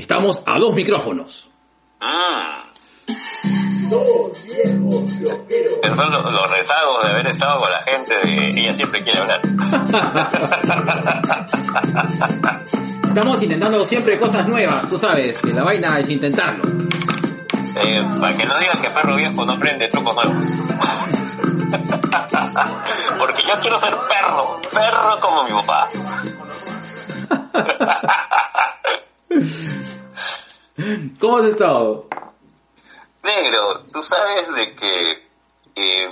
estamos a dos micrófonos. Mm. Esos son los, los rezagos de haber estado con la gente de ella siempre quiere hablar. Estamos intentando siempre cosas nuevas, tú sabes, que la vaina es intentarlo. Eh, para que no digan que perro viejo no aprende trucos nuevos. Porque yo quiero ser perro, perro como mi papá. ¿Cómo has estado? Negro, tú sabes de que eh,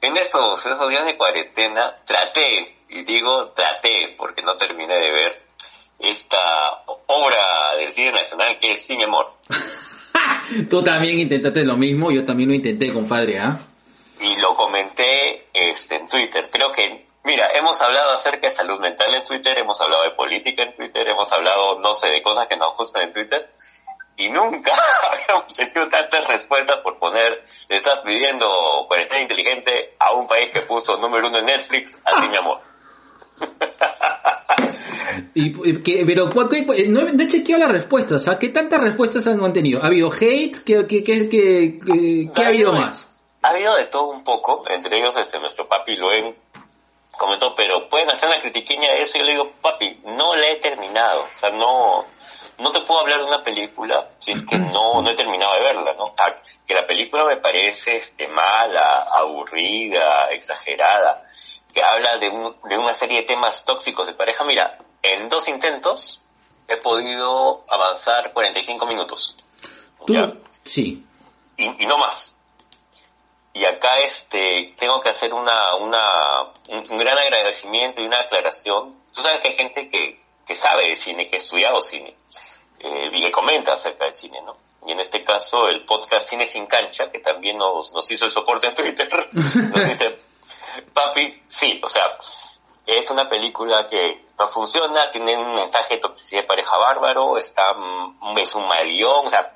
en estos, esos días de cuarentena traté, y digo traté porque no terminé de ver, esta obra del cine nacional que es Sin Amor. Tú también intentaste lo mismo, yo también lo intenté, compadre, ¿ah? Y lo comenté este, en Twitter. Creo que, mira, hemos hablado acerca de salud mental en Twitter, hemos hablado de política en Twitter, hemos hablado, no sé, de cosas que nos gustan en Twitter. Y nunca habíamos tenido tantas respuestas por poner, le estás pidiendo cuarentena inteligente a un país que puso número uno en Netflix, a Sin Amor. Y, y que, pero ¿cuál- cuál- no, no he chequeado las respuestas, ¿ah? ¿Qué tantas respuestas han mantenido? ¿Ha habido hate? ¿Qué, qué, qué, qué, qué- qué ha habido de- más? Ha habido de todo un poco, entre ellos este nuestro papi Luen comentó, pero pueden hacer una critiqueña de eso. Y yo le digo, papi, no la he terminado. O sea, no, no te puedo hablar de una película si es que no, no he terminado de verla, ¿no? Sea, que la película me parece este, mala, aburrida, exagerada, que habla de, un, de una serie de temas tóxicos de pareja. Mira, en dos intentos he podido avanzar 45 minutos. Tú, ¿ya? sí. y, y no más. Y acá este tengo que hacer una, una un, un gran agradecimiento y una aclaración. Tú sabes que hay gente que, que sabe de cine, que ha estudiado cine, eh, y que comenta acerca de cine, ¿no? Y en este caso el podcast Cine sin cancha, que también nos, nos hizo el soporte en Twitter, nos dice, papi, sí, o sea, es una película que no funciona, tiene un mensaje de toxicidad de pareja bárbaro, está, mm, es un mal guion, o sea,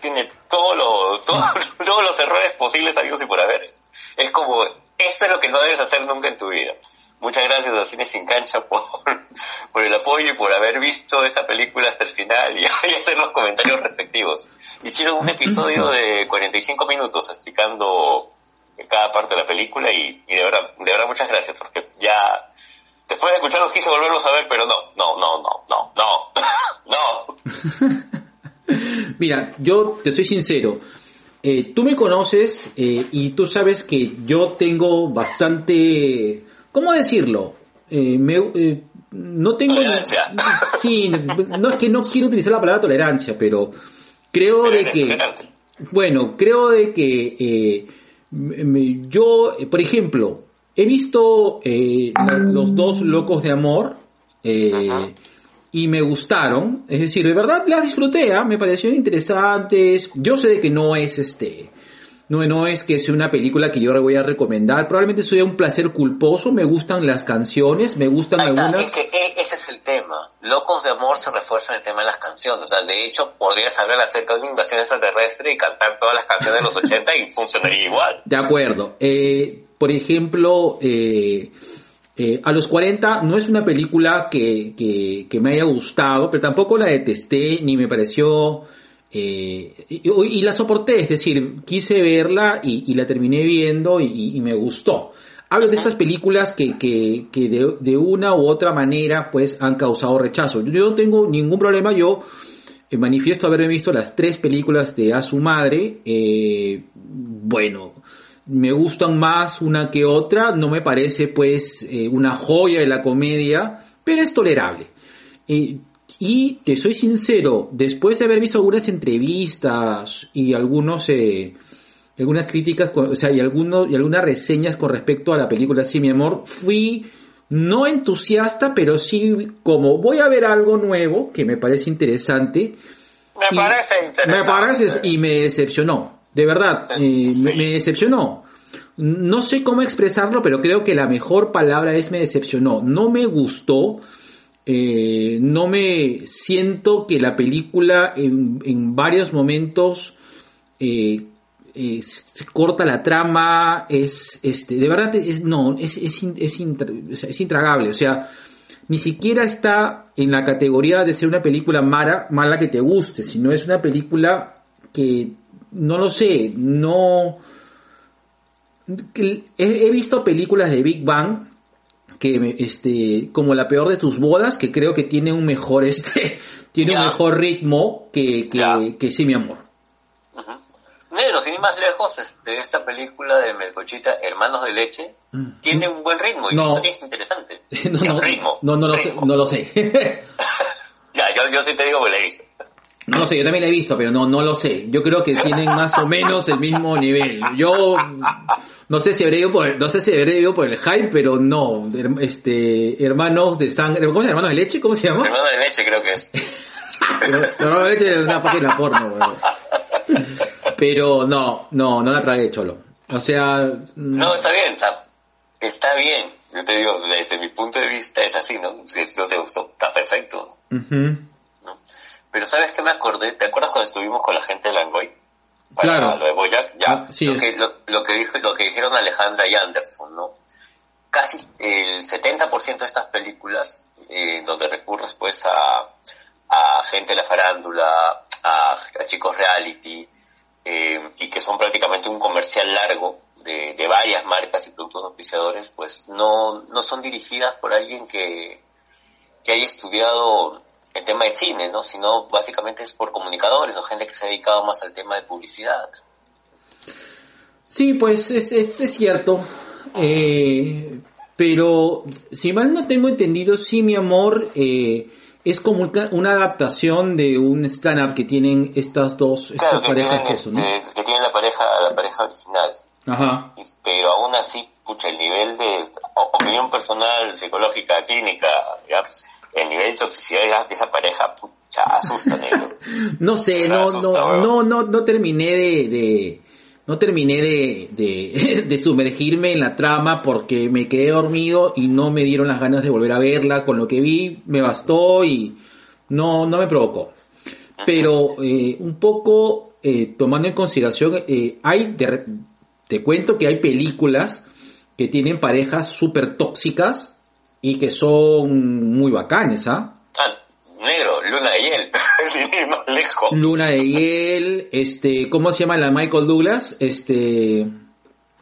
tiene todos los, todos, todos los errores posibles habidos y por haber. Es como, esto es lo que no debes hacer nunca en tu vida. Muchas gracias a Cine Sin Cancha por, por el apoyo y por haber visto esa película hasta el final y, y hacer los comentarios respectivos. Hicieron un episodio de 45 minutos explicando cada parte de la película y, de verdad, de verdad muchas gracias porque ya después de escucharlos quise volverlos a ver, pero no, no, no, no, no, no, no. Mira, yo te soy sincero. Eh, tú me conoces eh, y tú sabes que yo tengo bastante... ¿Cómo decirlo? Eh, me, eh, no tengo... Tolerancia. Sí, no es que no quiero utilizar la palabra tolerancia, pero creo Pero de que... tolerante. Bueno, creo de que eh, me- yo, eh, por ejemplo, he visto eh, los dos locos de amor eh, y me gustaron. Es decir, de verdad las disfruté, ¿ah? me parecieron interesantes. Yo sé de que no es este, no, no es que sea una película que yo le voy a recomendar. Probablemente sea un placer culposo. Me gustan las canciones, me gustan Ahí está, algunas. es que e- ese es el tema. Locos de Amor se refuerza en el tema de las canciones. O sea, de hecho, podrías hablar acerca de una invasión extraterrestre y cantar todas las canciones de los 80 y funcionaría igual. De acuerdo. Eh, por ejemplo, eh, eh, a los 40 no es una película que, que, que me haya gustado, pero tampoco la detesté ni me pareció... eh, y, la soporté, es decir, quise verla y, la terminé viendo y, me gustó. Hablo de estas películas que, que, que de, de una u otra manera pues han causado rechazo. Yo no tengo ningún problema, yo eh, manifiesto haberme visto las tres películas de A su madre. eh, bueno, me gustan más una que otra, no me parece pues una joya de la comedia, pero es tolerable. Eh, y te soy sincero, después de haber visto algunas entrevistas y algunos eh, algunas críticas, o sea, y algunos y algunas reseñas con respecto a la película Sí, mi amor, fui no entusiasta, pero sí como voy a ver algo nuevo que me parece interesante. Me parece interesante. Me parece y me decepcionó, de verdad, eh, me decepcionó. No sé cómo expresarlo, pero creo que la mejor palabra es me decepcionó. No me gustó, eh, no me siento que la película en, en varios momentos eh, eh, se corta la trama, es, este, de verdad, es, no, es, es, es, intragable, o sea, ni siquiera está en la categoría de ser una película mala, mala que te guste, sino es una película que, no lo sé, no... He visto películas de Big Bang que este como la peor de tus bodas que creo que tiene un mejor este tiene un mejor ritmo que que, Ya. que sí mi amor. Negro, sin ir más lejos, este, esta película de Melcochita, Hermanos de Leche, Mm. tiene un buen ritmo y No. es interesante. no, no, ritmo. no, no lo sé, no lo sé. Ya, yo, yo sí te digo que la hice. No lo sé, yo también la he visto, pero no, no lo sé. Yo creo que tienen más o menos el mismo nivel. Yo no sé si habré ido por el, no sé si habré ido por el hype, pero no. Este, hermanos de sangre, ¿cómo se llama? ¿Hermanos de leche? ¿Cómo se llama? Hermanos de Leche creo que es. Hermanos de leche es una página porno, weón. Pero no, no, no la tragué, cholo. O sea, No, está bien, está, está bien. Yo te digo, desde mi punto de vista es así, ¿no? Si no te gustó, está perfecto. ¿no? Pero ¿sabes qué me acordé? ¿Te acuerdas cuando estuvimos con la gente de Langoy? Claro. Lo de Boyac, ya. Ah, sí, lo, que, lo, lo que dijo, lo que dijeron Alejandra y Anderson, ¿no? Casi el 70% de estas películas, eh, donde recurres pues a, a gente de la farándula, a, a chicos reality, eh, y que son prácticamente un comercial largo de, de varias marcas y productos auspiciadores, pues no, no son dirigidas por alguien que, que haya estudiado el tema de cine, ¿no? Sino básicamente es por comunicadores o gente que se ha dedicado más al tema de publicidad. Sí, pues es, es, es cierto. Eh, pero si mal no tengo entendido, sí, mi amor, eh, es como una, adaptación de un stand-up que tienen estas dos estas Claro, que parejas tienen, que son, ¿no? este, que tienen la pareja, la pareja original. Ajá. Y- Pero aún así, pucha, el nivel de opinión personal, psicológica, clínica, ¿ya? El nivel de toxicidad de esa pareja, pucha, asusta, negro. No sé, no, asusta, no, no, no, no terminé de, de no terminé de, de, de sumergirme en la trama porque me quedé dormido y no me dieron las ganas de volver a verla. Con lo que vi me bastó y no, no me provocó. Pero eh, un poco eh, tomando en consideración, eh, hay, re- te cuento que hay películas que tienen parejas súper tóxicas y que son muy bacanes, ¿ah? Ah, negro, luna de hiel, sin ir más lejos. Luna de hiel, este, ¿cómo se llama la de Michael Douglas? Este,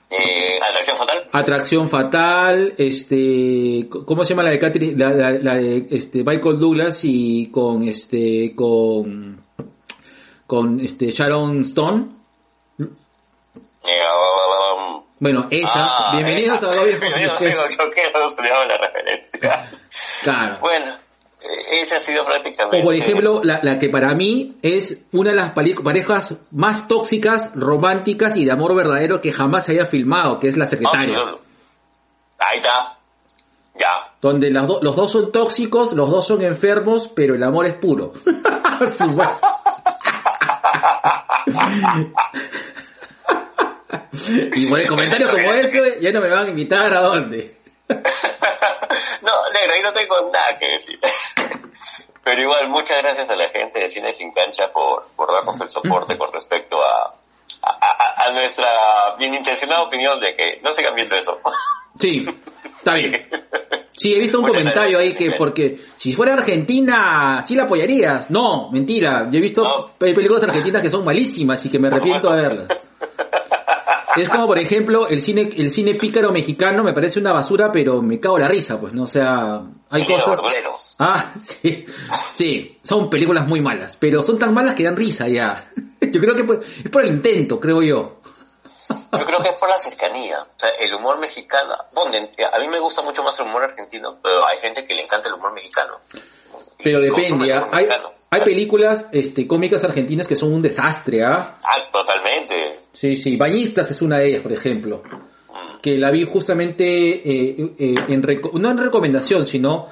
Eh, atracción fatal. Atracción Fatal, este, ¿cómo se llama la de Catherine, la, la- la de este Michael Douglas y con este, con, con este Sharon Stone? Eh, Bueno, esa, ah, bienvenidos esa. a Bobby Bienvenidos, amigo, creo que no se me daba la referencia. Claro. Bueno, ese ha sido prácticamente... O por ejemplo, la, la que para mí es una de las parejas más tóxicas, románticas y de amor verdadero que jamás se haya filmado, que es la sí, secretaria. Ahí está. Ya. donde las do- los dos son tóxicos, los dos son enfermos, pero el amor es puro. Y por el comentario como ese, ya no me van a invitar a dónde. no, negro, ahí no tengo nada que decir. Pero igual, muchas gracias a la gente de Cine Sin Cancha por, por darnos el soporte con respecto a, a, a- a nuestra bien intencionada opinión de que no sigan viendo eso. Sí, está bien. Sí, he visto un Muchas comentario ahí que porque si fuera Argentina, sí la apoyarías. No, mentira. Yo he visto No. películas argentinas que son malísimas y que me arrepiento de verlas. Es como, por ejemplo, el cine, el cine pícaro mexicano me parece una basura, pero me cago la risa, pues, ¿no? O sea, hay cosas... Ah, sí, sí, son películas muy malas, pero son tan malas que dan risa ya. Yo creo que es por el intento, creo yo. Yo creo que es por la cercanía. O sea, el humor mexicano. Bueno, en- a mí me gusta mucho más el humor argentino, pero hay gente que le encanta el humor mexicano. Pero Y depende, hay, mexicano. Hay películas este, cómicas argentinas que son un desastre, ¿ah? Ah, totalmente. Sí, sí, Bañistas es una de ellas, por ejemplo. Que la vi justamente, eh, eh, en no en recomendación, sino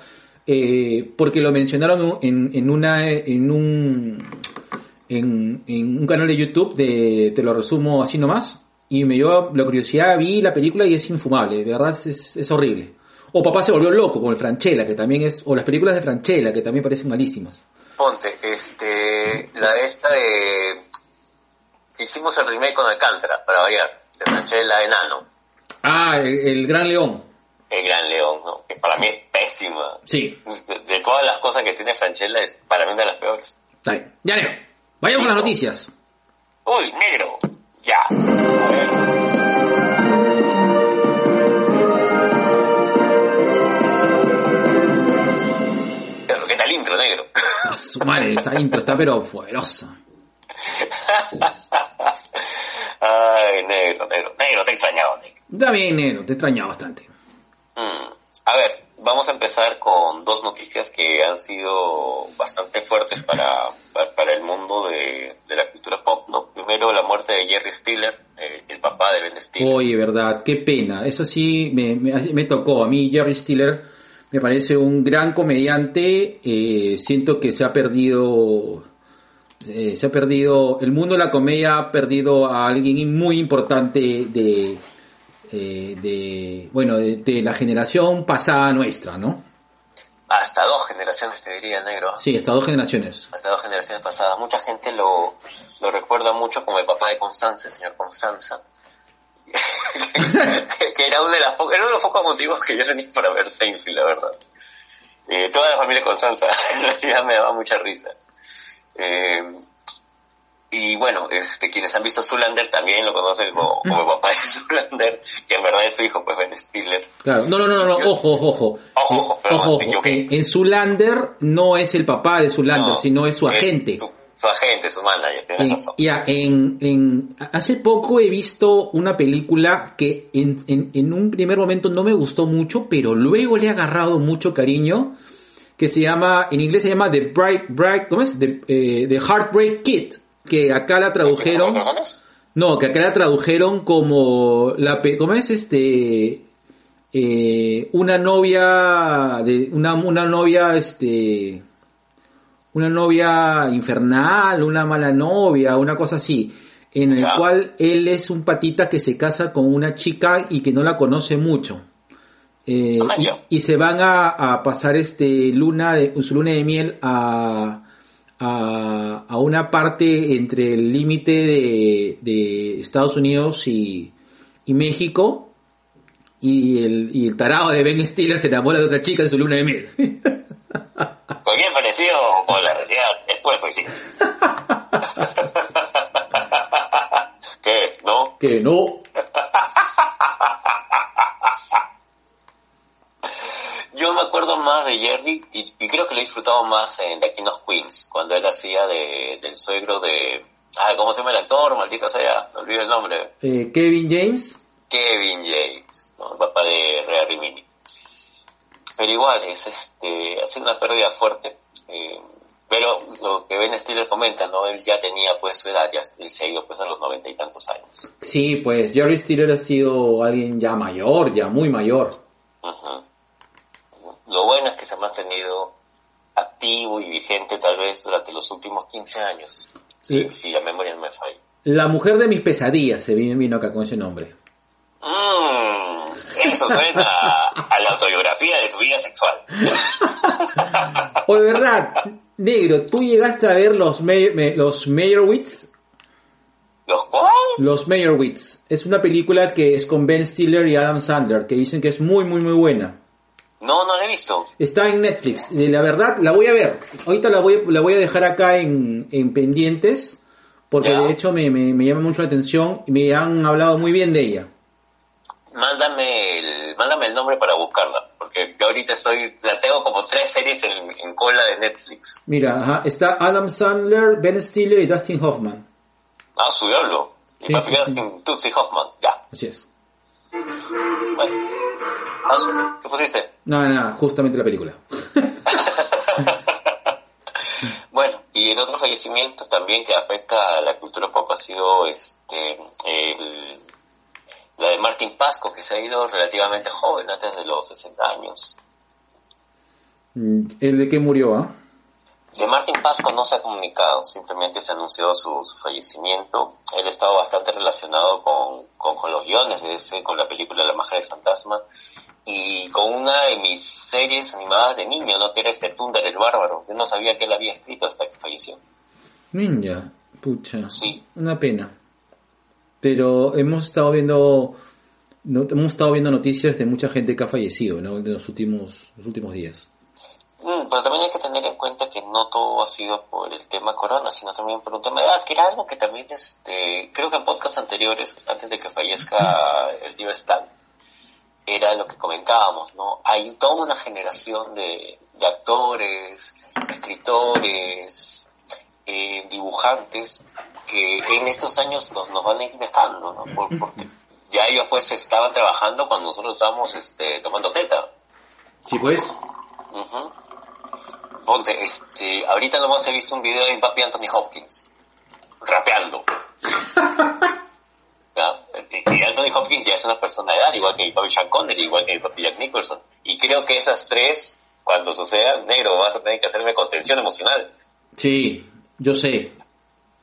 eh, porque lo mencionaron en, en una, en un, en, en un canal de YouTube de, te lo resumo así nomás, y me dio la curiosidad, vi la película y es infumable, de verdad es, es horrible. O Papá se volvió loco, como el Franchella, que también es, o las películas de Franchella, que también parecen malísimas. Ponte, este, la esta de... Hicimos el remake con Alcántara, para variar, de Franchella Enano. Ah, el, el Gran León. El Gran León, ¿no? Que para mí es pésima. Sí. De, de todas las cosas que tiene Franchella es para mí una de las peores. Está bien. Ya, negro. Vayamos a las noticias. Uy, negro. Ya. A ver. Su madre, esa intro está pero poderosa. Ay, negro, negro. Negro, te he extrañado, negro. Está bien, negro, te he extrañado bastante. Mm, A ver, vamos a empezar con dos noticias que han sido bastante fuertes para, para, para el mundo de, de la cultura pop. ¿no? Primero, la muerte de Jerry Stiller, eh, el papá de Ben Stiller. Oye, verdad, qué pena. Eso sí me, me, me tocó. A mí Jerry Stiller me parece un gran comediante. Eh, siento que se ha perdido... eh, se ha perdido... El mundo de la comedia ha perdido a alguien muy importante de... eh, de bueno, de, de la generación pasada nuestra, ¿no? Hasta dos generaciones, te diría, negro. Sí, estas dos generaciones. Hasta dos generaciones pasadas. Mucha gente lo, lo recuerda mucho como el papá de Constanza, el señor Constanza. Que, que era uno de, las po- era uno de los pocos motivos que yo tenía para ver Seinfeld, la verdad. Eh, toda la familia Constanza, en realidad me daba mucha risa. Eh, y bueno, este, quienes han visto Zulander también lo conocen como, como el papá de Zulander, que en verdad es su hijo, pues Ben Stiller. Claro, no, no, no, no, ojo, ojo, ojo. Ojo, ojo, perdón, ojo, ojo. En, en Zulander no es el papá de Zulander, No, sino es su agente. Su, su agente, su manager, tienes En, razón. ya, en, en, hace poco he visto una película que en, en, en un primer momento no me gustó mucho, pero luego le he agarrado mucho cariño, que se llama, en inglés se llama The Bright, Bright, ¿cómo es? The, eh, The Heartbreak Kid, que acá la tradujeron, no, que acá la tradujeron como la, ¿cómo es este? Eh, una novia de, una, una novia, este, una novia infernal, una mala novia, una cosa así, en el Ya. cual él es un patita que se casa con una chica y que no la conoce mucho. Eh, Ah, y, se van a, a pasar este luna de, su luna de miel a, a, a una parte entre el límite de, de Estados Unidos y, y México y el, y el tarado de Ben Stiller se enamora de otra chica en su luna de miel. Cualquier parecido con la realidad es pura coincidencia. ¿Qué? ¿No? que no. Yo me acuerdo más de Jerry y, y creo que lo he disfrutado más en The King of Queens, cuando él hacía de, del suegro de... Ah, ¿cómo se llama el actor? Maldito sea, me olvido el nombre. Eh, Kevin James. Kevin James, ¿no? el papá de Rhea Rimini. Pero igual, es este, ha sido una pérdida fuerte. Eh, pero lo que Ben Stiller comenta, ¿no? Él ya tenía pues su edad, ya se ha ido pues a los noventa y tantos años. Sí, pues Jerry Stiller ha sido alguien ya mayor, ya muy mayor. Lo bueno es que se ha mantenido activo y vigente tal vez durante los últimos 15 años. Sí. si la memoria no me falla. La mujer de mis pesadillas se vino acá con ese nombre. Mmm, eso suena a la autobiografía de tu vida sexual. O de verdad, negro, ¿tú llegaste a ver los, May- me- los Meyerowitz? ¿Los cuál? Los Meyerowitz. Es una película que es con Ben Stiller y Adam Sandler, que dicen que es muy, muy, muy buena. No, no la he visto. Está en Netflix. Y la verdad, la voy a ver. Ahorita la voy, la voy a dejar acá en, en pendientes, porque Ya. de hecho me, me, me llama mucho la atención y me han hablado muy bien de ella. Mándame el, mándame el nombre para buscarla, porque yo ahorita estoy, la tengo como tres series en, en cola de Netflix. Mira, ajá, está Adam Sandler, Ben Stiller y Dustin Hoffman. Ah, su diablo. Y Sí, sí, Tootsie Hoffman, ya. Así es. Bueno. Ah, ¿Qué pusiste? Nada, nada, justamente la película. Bueno, y en otro fallecimiento también que afecta a la cultura pop ha sido este el, la de Martin Pasco, que se ha ido relativamente joven, antes de los 60 años. Mm, ¿El de qué murió, ah? De Martin Pasco no se ha comunicado, simplemente se anunció su, su fallecimiento. Él estaba bastante relacionado con, con, con los guiones de ese, con la película La Magia del Fantasma y con una de mis series animadas de niño, ¿no? Que era este Thunder el Bárbaro. Yo no sabía que él había escrito hasta que falleció. Ninja, pucha. Sí. Una pena. Pero hemos estado viendo no, hemos estado viendo noticias de mucha gente que ha fallecido ¿no? en los últimos, los últimos días. Mm, pero también hay que tener en cuenta que no todo ha sido por el tema corona, sino también por un tema de edad, que era algo que también, este, creo que en podcasts anteriores, antes de que fallezca el tío Stan, era lo que comentábamos, ¿no? Hay toda una generación de, de actores, escritores, eh, dibujantes que en estos años nos, nos van a ir dejando, ¿no? Por, porque ya ellos pues estaban trabajando cuando nosotros estábamos este, tomando teta. Sí, pues. Ujú. Ponte, este, ahorita nomás he visto un video de papi Anthony Hopkins, rapeando. ¿Ya? Y Anthony Hopkins ya es una persona de edad, igual que mi papi Sean Connery, igual que mi papi Jack Nicholson. Y creo que esas tres, cuando sucedan, negro, vas a tener que hacerme contención emocional. Sí, yo sé.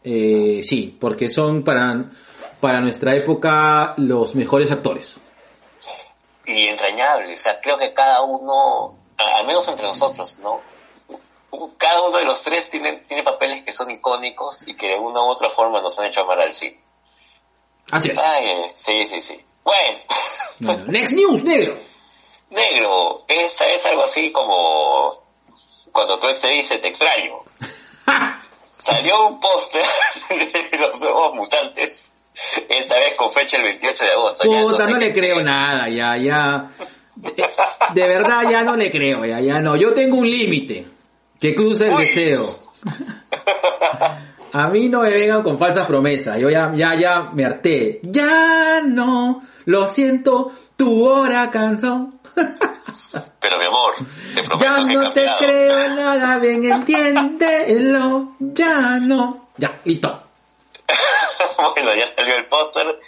Eh, sí, porque son para, para nuestra época los mejores actores. Y entrañable, o sea, creo que cada uno, al menos entre nosotros, ¿no? Cada uno de los tres tiene, tiene papeles que son icónicos y que de una u otra forma nos han hecho amar al cine. Así es. Ay, eh, sí, sí, sí. Bueno, Bueno, next news, negro. negro, esta es algo así como cuando tu ex te dice te extraño. Salió un póster de los nuevos mutantes, esta vez con fecha el 28 de agosto. Puta, no le creo nada, ya, ya. De, de verdad, ya no le creo, ya, ya no. Yo tengo un límite que cruza el Uy. deseo. A mí no me vengan con falsas promesas. Yo ya, ya, ya me harté. Ya no, lo siento, tu hora cansó. Pero mi amor, te prometo Ya que he no te cambiado. creo nada, bien entiéndelo. Ya no. Ya, listo. bueno, ya salió el póster,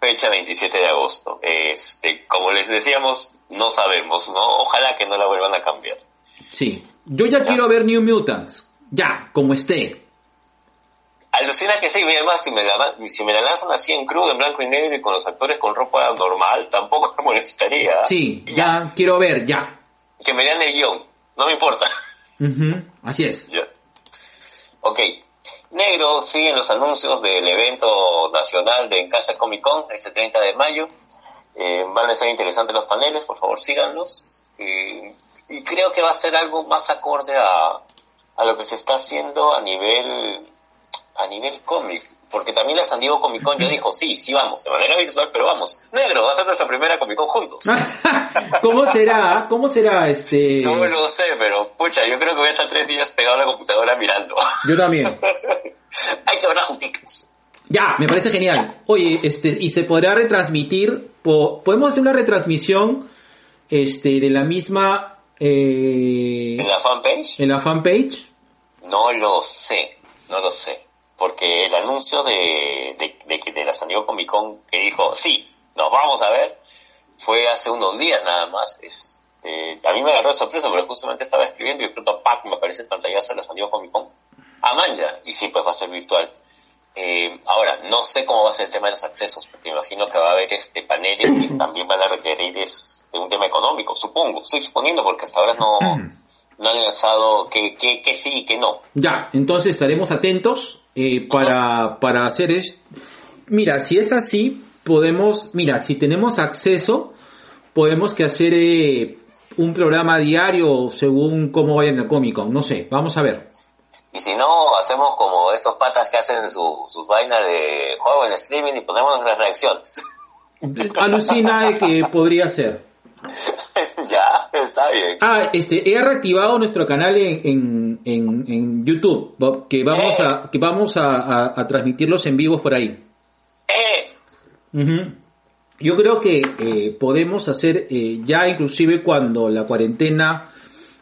fecha 27 de agosto. Este, como les decíamos, no sabemos, ¿no? Ojalá que no la vuelvan a cambiar. Sí. Yo ya quiero ver New Mutants. Ya, como esté. Alucina que sí, y además si me, la, si me la lanzan así en crudo, en blanco y negro y con los actores con ropa normal, tampoco me molestaría. Sí, ya quiero ver, ya. Que me lean el guion, no me importa. Ujú, Así es. Ya. Ok. Negro, siguen los anuncios del evento nacional de En Casa Comic Con, este 30 de mayo. Eh, van a ser interesantes los paneles, por favor síganlos. Eh, y creo que va a ser algo más acorde a, a lo que se está haciendo a nivel a nivel cómic. Porque también la San Diego Comic Con ya dijo, sí, sí vamos, de manera virtual, pero vamos. Negro, va a ser nuestra primera Comic Con juntos. ¿Cómo será? ¿Cómo será este? No lo sé, pero pucha, yo creo que voy a estar tres días pegado a la computadora mirando. Yo también. Hay que verlas juntitas. Ya, me parece genial. Oye, este, y se podrá retransmitir, po- podemos hacer una retransmisión, este, de la misma, eh, ¿En la fanpage? en la fanpage. No lo sé, no lo sé. Porque el anuncio de, de, de, de la San Diego Comic Con que dijo, sí, nos vamos a ver, fue hace unos días nada más. Este, a mí me agarró de sorpresa porque justamente estaba escribiendo y de pronto ¡pac! me aparece el pantallazo de la San Diego Comic Con. A Manja, y sí, pues va a ser virtual. Eh, ahora, no sé cómo va a ser el tema de los accesos, porque imagino que va a haber este paneles que también van a requerir este, un tema económico, supongo, estoy suponiendo porque hasta ahora no, no han lanzado que, que, que sí y que no. Ya, entonces estaremos atentos eh, para, para hacer es Mira, si es así, podemos, mira, si tenemos acceso, podemos que hacer eh, un programa diario según cómo vaya en la Comic Con, no sé, vamos a ver. Y si no, hacemos como estos patas que hacen su, sus vainas de juego en streaming y ponemos nuestras reacciones. Alucina de que podría ser. ya, está bien. Ah, este, he reactivado nuestro canal en, en, en, en YouTube, que vamos a, que vamos a, a- a transmitirlos en vivos por ahí. ¡Eh! Yo creo que eh, podemos hacer eh, ya inclusive cuando la cuarentena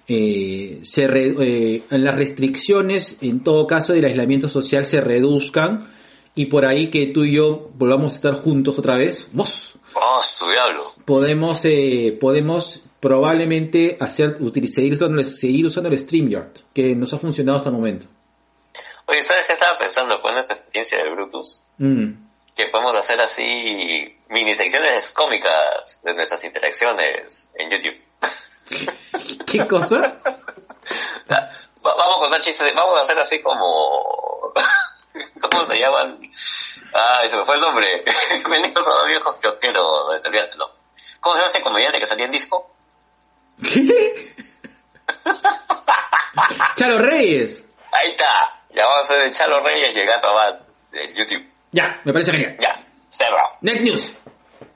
eh, se re- eh, las restricciones en todo caso del aislamiento social se reduzcan y por ahí que tú y yo volvamos a estar juntos otra vez, vos ¡Oh, su diablo! podemos eh, podemos probablemente hacer utilizar seguir usando, el- seguir usando el StreamYard que nos ha funcionado hasta el momento. Oye, ¿sabes qué estaba pensando con nuestra experiencia de Brutus? Mm. Que podemos hacer así mini secciones cómicas de nuestras interacciones en YouTube. ¿Qué cosa? Va- vamos a contar chistes, vamos a hacer así como... ¿Cómo se llaman? Ay, se me fue el nombre. Mendigos son los viejos kiosqueros. No, te olvidaste, no. ¿Cómo se llama ese comediante que salía en disco? ¿Qué? Chalo Reyes. Ahí está. Ya vamos a hacer el Chalo Reyes llegando a de YouTube. Ya, me parece genial. Ya, cerrado. Next news.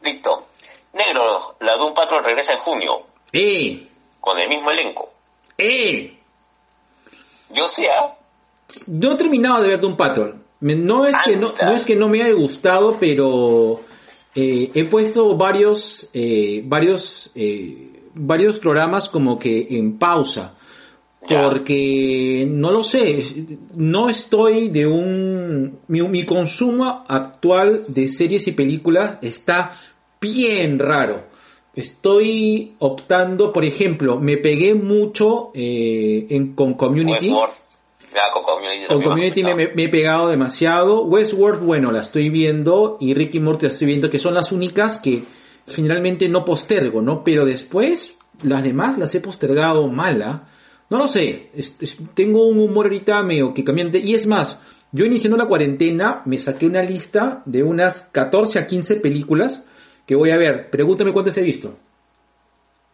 Listo. Negro, la Doom Patrol regresa en junio Eh, con el mismo elenco. eh. Yo sí, ¿ah? No he terminado de ver Doom Patrol. No es que no, no es que no me haya gustado, pero eh, he puesto varios, eh, varios, eh, varios programas como que en pausa. Porque no lo sé, no estoy de un... Mi, mi consumo actual de series y películas está bien raro. Estoy optando, por ejemplo, me pegué mucho eh, en, con Community. Westworld. Con Community. Con también Community me, me me- me he pegado demasiado. Westworld, bueno, la estoy viendo. Y Ricky Morty la estoy viendo, que son las únicas que generalmente no postergo, ¿no? Pero después, las demás las he postergado mala. No lo sé. es- es- tengo un humor ahorita medio que cambiante. Y es más, yo iniciando la cuarentena, me saqué una lista de unas 14 a 15 películas que voy a ver. Pregúntame cuántas he visto.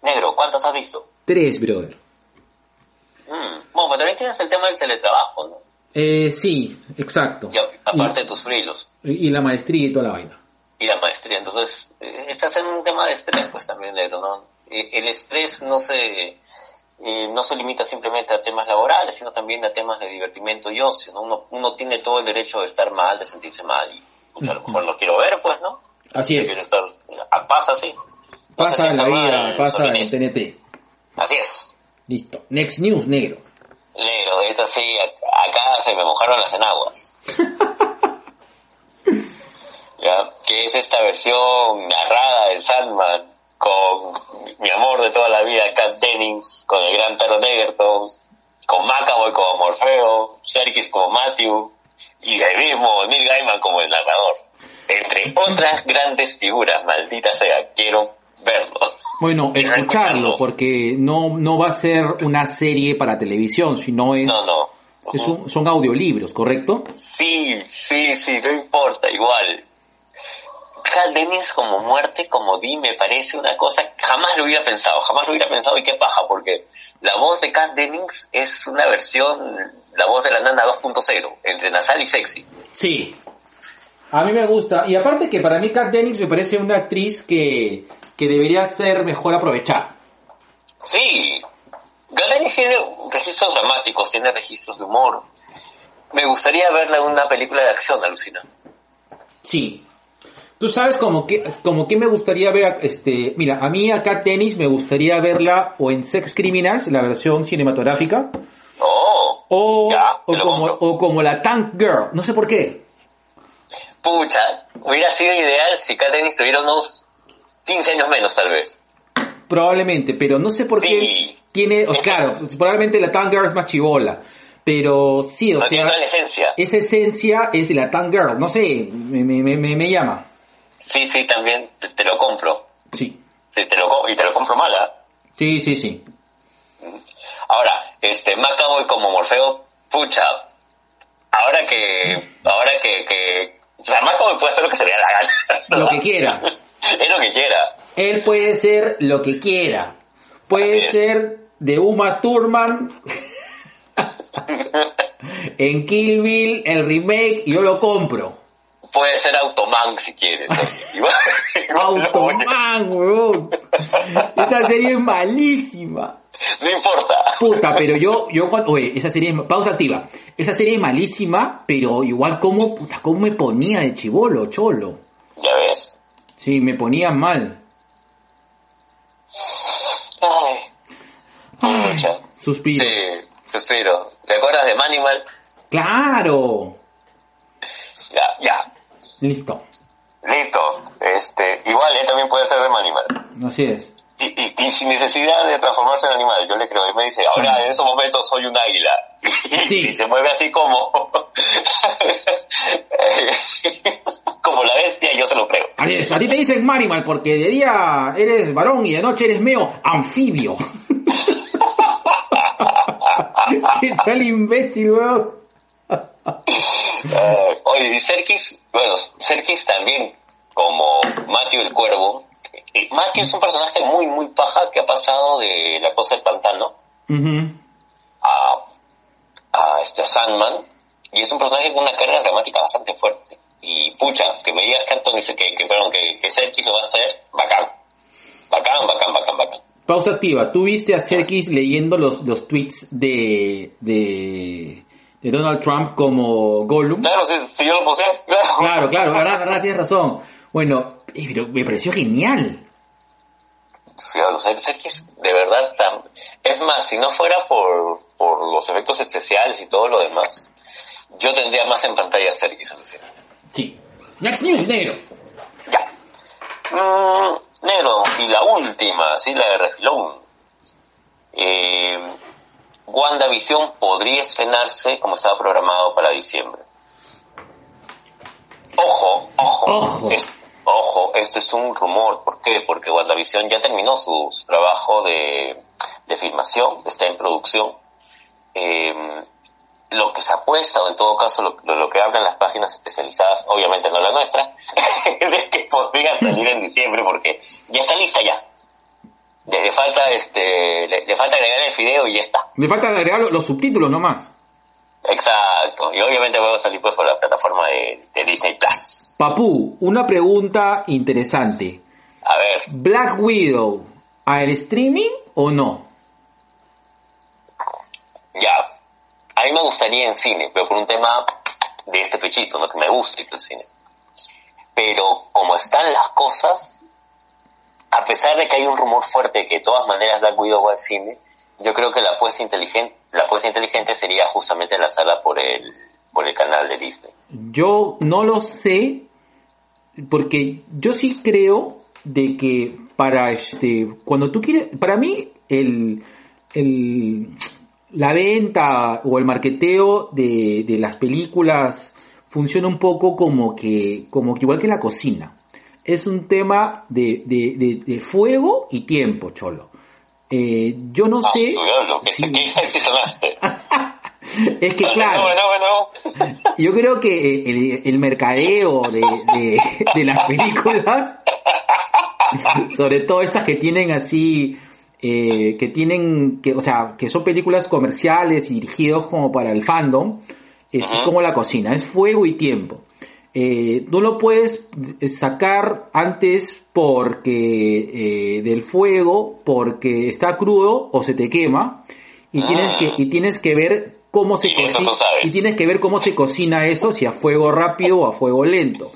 Negro, ¿cuántas has visto? Tres, brother. También tienes el tema del teletrabajo, ¿no? Eh, sí, exacto. Y aparte de tus frilos Y, la maestría y toda la vaina. y la maestría. Entonces, eh, estás en un tema de estrés, pues también, negro, ¿no? El estrés no se, eh, no se limita simplemente a temas laborales, sino también a temas de divertimento y ocio, ¿no? Uno, uno tiene todo el derecho de estar mal, de sentirse mal, y a lo mejor no quiero ver, pues, ¿no? Así es. Estar, ah, pasa así. Pasa en la vida, pasa en. TNT. Así es. Listo. Next news, negro. Negro, esta sí, ac- acá se me mojaron las enaguas. ¿Ya? Que es esta versión narrada de Sandman con mi amor de toda la vida, Kat Dennings, con el gran Taron Egerton, con Macaboy como Morfeo, Serkis como Matthew y el mismo Neil Gaiman como el narrador. Entre otras grandes figuras, maldita sea, quiero verlo. Bueno, escucharlo, porque no, no va a ser una serie para televisión, sino es, No, no. es un- son audiolibros, ¿correcto? Sí, sí, sí, no importa, igual. Cal Dennis como muerte, como Di, me parece una cosa, jamás lo hubiera pensado, jamás lo hubiera pensado y qué paja, porque la voz de Kat Dennings es una versión, la voz de la nana 2.0, entre nasal y sexy. Sí. A mí me gusta. Y aparte que para mí Kat Dennings me parece una actriz que, que debería ser mejor aprovechada. Sí, Dennings tiene registros dramáticos, tiene registros de humor. Me gustaría verla en una película de acción, alucina. Sí. Tú sabes como que, como que me gustaría ver, a- este, mira, a mí a Kat Dennings me gustaría verla o en Sex Criminals, la versión cinematográfica, Oh, o, Ya, o como, o como la Tank Girl, no sé por qué. pucha, hubiera sido ideal si Kat Dennings tuviera unos 15 años menos, tal vez. Probablemente, pero no sé por qué Sí. tiene, o claro, probablemente la Tank Girl es más chivola, pero sí, o No tiene sea, la esencia. esa esencia es de la Tank Girl, no sé, me, me, me, me- llama. Sí, sí, también te, te lo compro. Sí, Te, te lo, y te lo compro mala. sí, sí, sí. Ahora, este, Macaboy como Morfeo, pucha. Ahora que, ahora que, que, o sea, Macaboy puede hacer lo que se le la gana. Lo que quiera. Es lo que quiera. Él puede ser lo que quiera. Puede ser de Uma Thurman en Kill Bill, el remake, y yo lo compro. Puede ser Automan si quieres. Automan, weón. Esa serie es malísima. No importa. Puta, pero yo, yo cuando, oye, esa serie, es- pausa activa. Esa serie es malísima, pero igual como, puta, cómo me ponía de chivolo, cholo. Ya ves. Sí, me ponía mal. Ay, Ay, suspiro. sí, suspiro. ¿Te acuerdas de Manimal? Claro. Ya, ya. Listo. Listo. Este, igual él también puede ser de Manimal. Así es. Y, y, y sin necesidad de transformarse en animal, yo le creo. Y me dice, ahora en esos momentos soy un águila. Sí. Y se mueve así como... como la bestia, y yo se lo creo. A ti te dicen Manimal porque de día eres varón y de noche eres meo anfibio. ¿Qué tal imbécil, weón? Eh, oye, y Serkis, bueno, Serkis también, como Matthew el Cuervo. Eh, Matthew es un personaje muy, muy paja que ha pasado de la cosa del pantano a, a este Sandman. Y es un personaje con una carga dramática bastante fuerte. Y pucha, que me digas que Anthony, que, que, perdón, que, que Serkis lo va a hacer, bacán. Bacán, bacán, bacán, bacán. Pausa activa. ¿Tú viste a Serkis leyendo los, los tweets de, de, de Donald Trump como Gollum? Claro, si, yo lo puse, claro. Claro, claro, verdad, verdad, tienes razón. Bueno, eh, pero me pareció genial. Sí, o sea, Serkis, de verdad, tan... es más, si no fuera por, por los efectos especiales y todo lo demás, yo tendría más en pantalla Serkis, alucina. Sí. Next News, negro. Ya. Mm, negro, y la última, sí, la de refilón. Eh, WandaVision podría estrenarse como estaba programado para diciembre. Ojo, ojo, Ojo. es- ojo, esto es un rumor. ¿Por qué? Porque WandaVision ya terminó su, su trabajo de, de filmación, está en producción. Eh, lo que se apuesta, o en todo caso lo, que hablan las páginas especializadas, obviamente no la nuestra, es de que podría salir en diciembre porque ya está lista ya. Le, le falta este, le, le falta agregar el video y ya está. Me falta agregar los, los subtítulos nomás. Exacto. Y obviamente va a salir pues por la plataforma de, de Disney Plus. Papú, una pregunta interesante. A ver, ¿Black Widow al streaming o no? ya. A mí me gustaría en cine, pero por un tema de este pechito, ¿no? Que me gusta ir al cine. Pero como están las cosas, a pesar de que hay un rumor fuerte de que de todas maneras Black Widow va al cine, yo creo que la apuesta inteligente, la apuesta inteligente sería justamente la sala por el, por el canal de Disney. Yo no lo sé, porque yo sí creo de que para este, cuando tú quieres, para mí el, el, la venta o el marketeo de, de las películas funciona un poco como que, como que igual que la cocina. Es un tema de, de, de, fuego y tiempo, cholo. Eh, yo no Ah, sé. tu diablo, que Sí. se que sexy sonaste. Es que claro. Yo creo que el, el mercadeo de, de, de las películas, sobre todo estas que tienen así, eh, que tienen, que, o sea, que son películas comerciales y dirigidos como para el fandom, es como la cocina, es fuego y tiempo. Eh, no lo puedes sacar antes porque eh, del fuego, porque está crudo o se te quema y tienes Ah. que y tienes que ver cómo se cocina y tienes que ver cómo se cocina eso, si a fuego rápido o a fuego lento.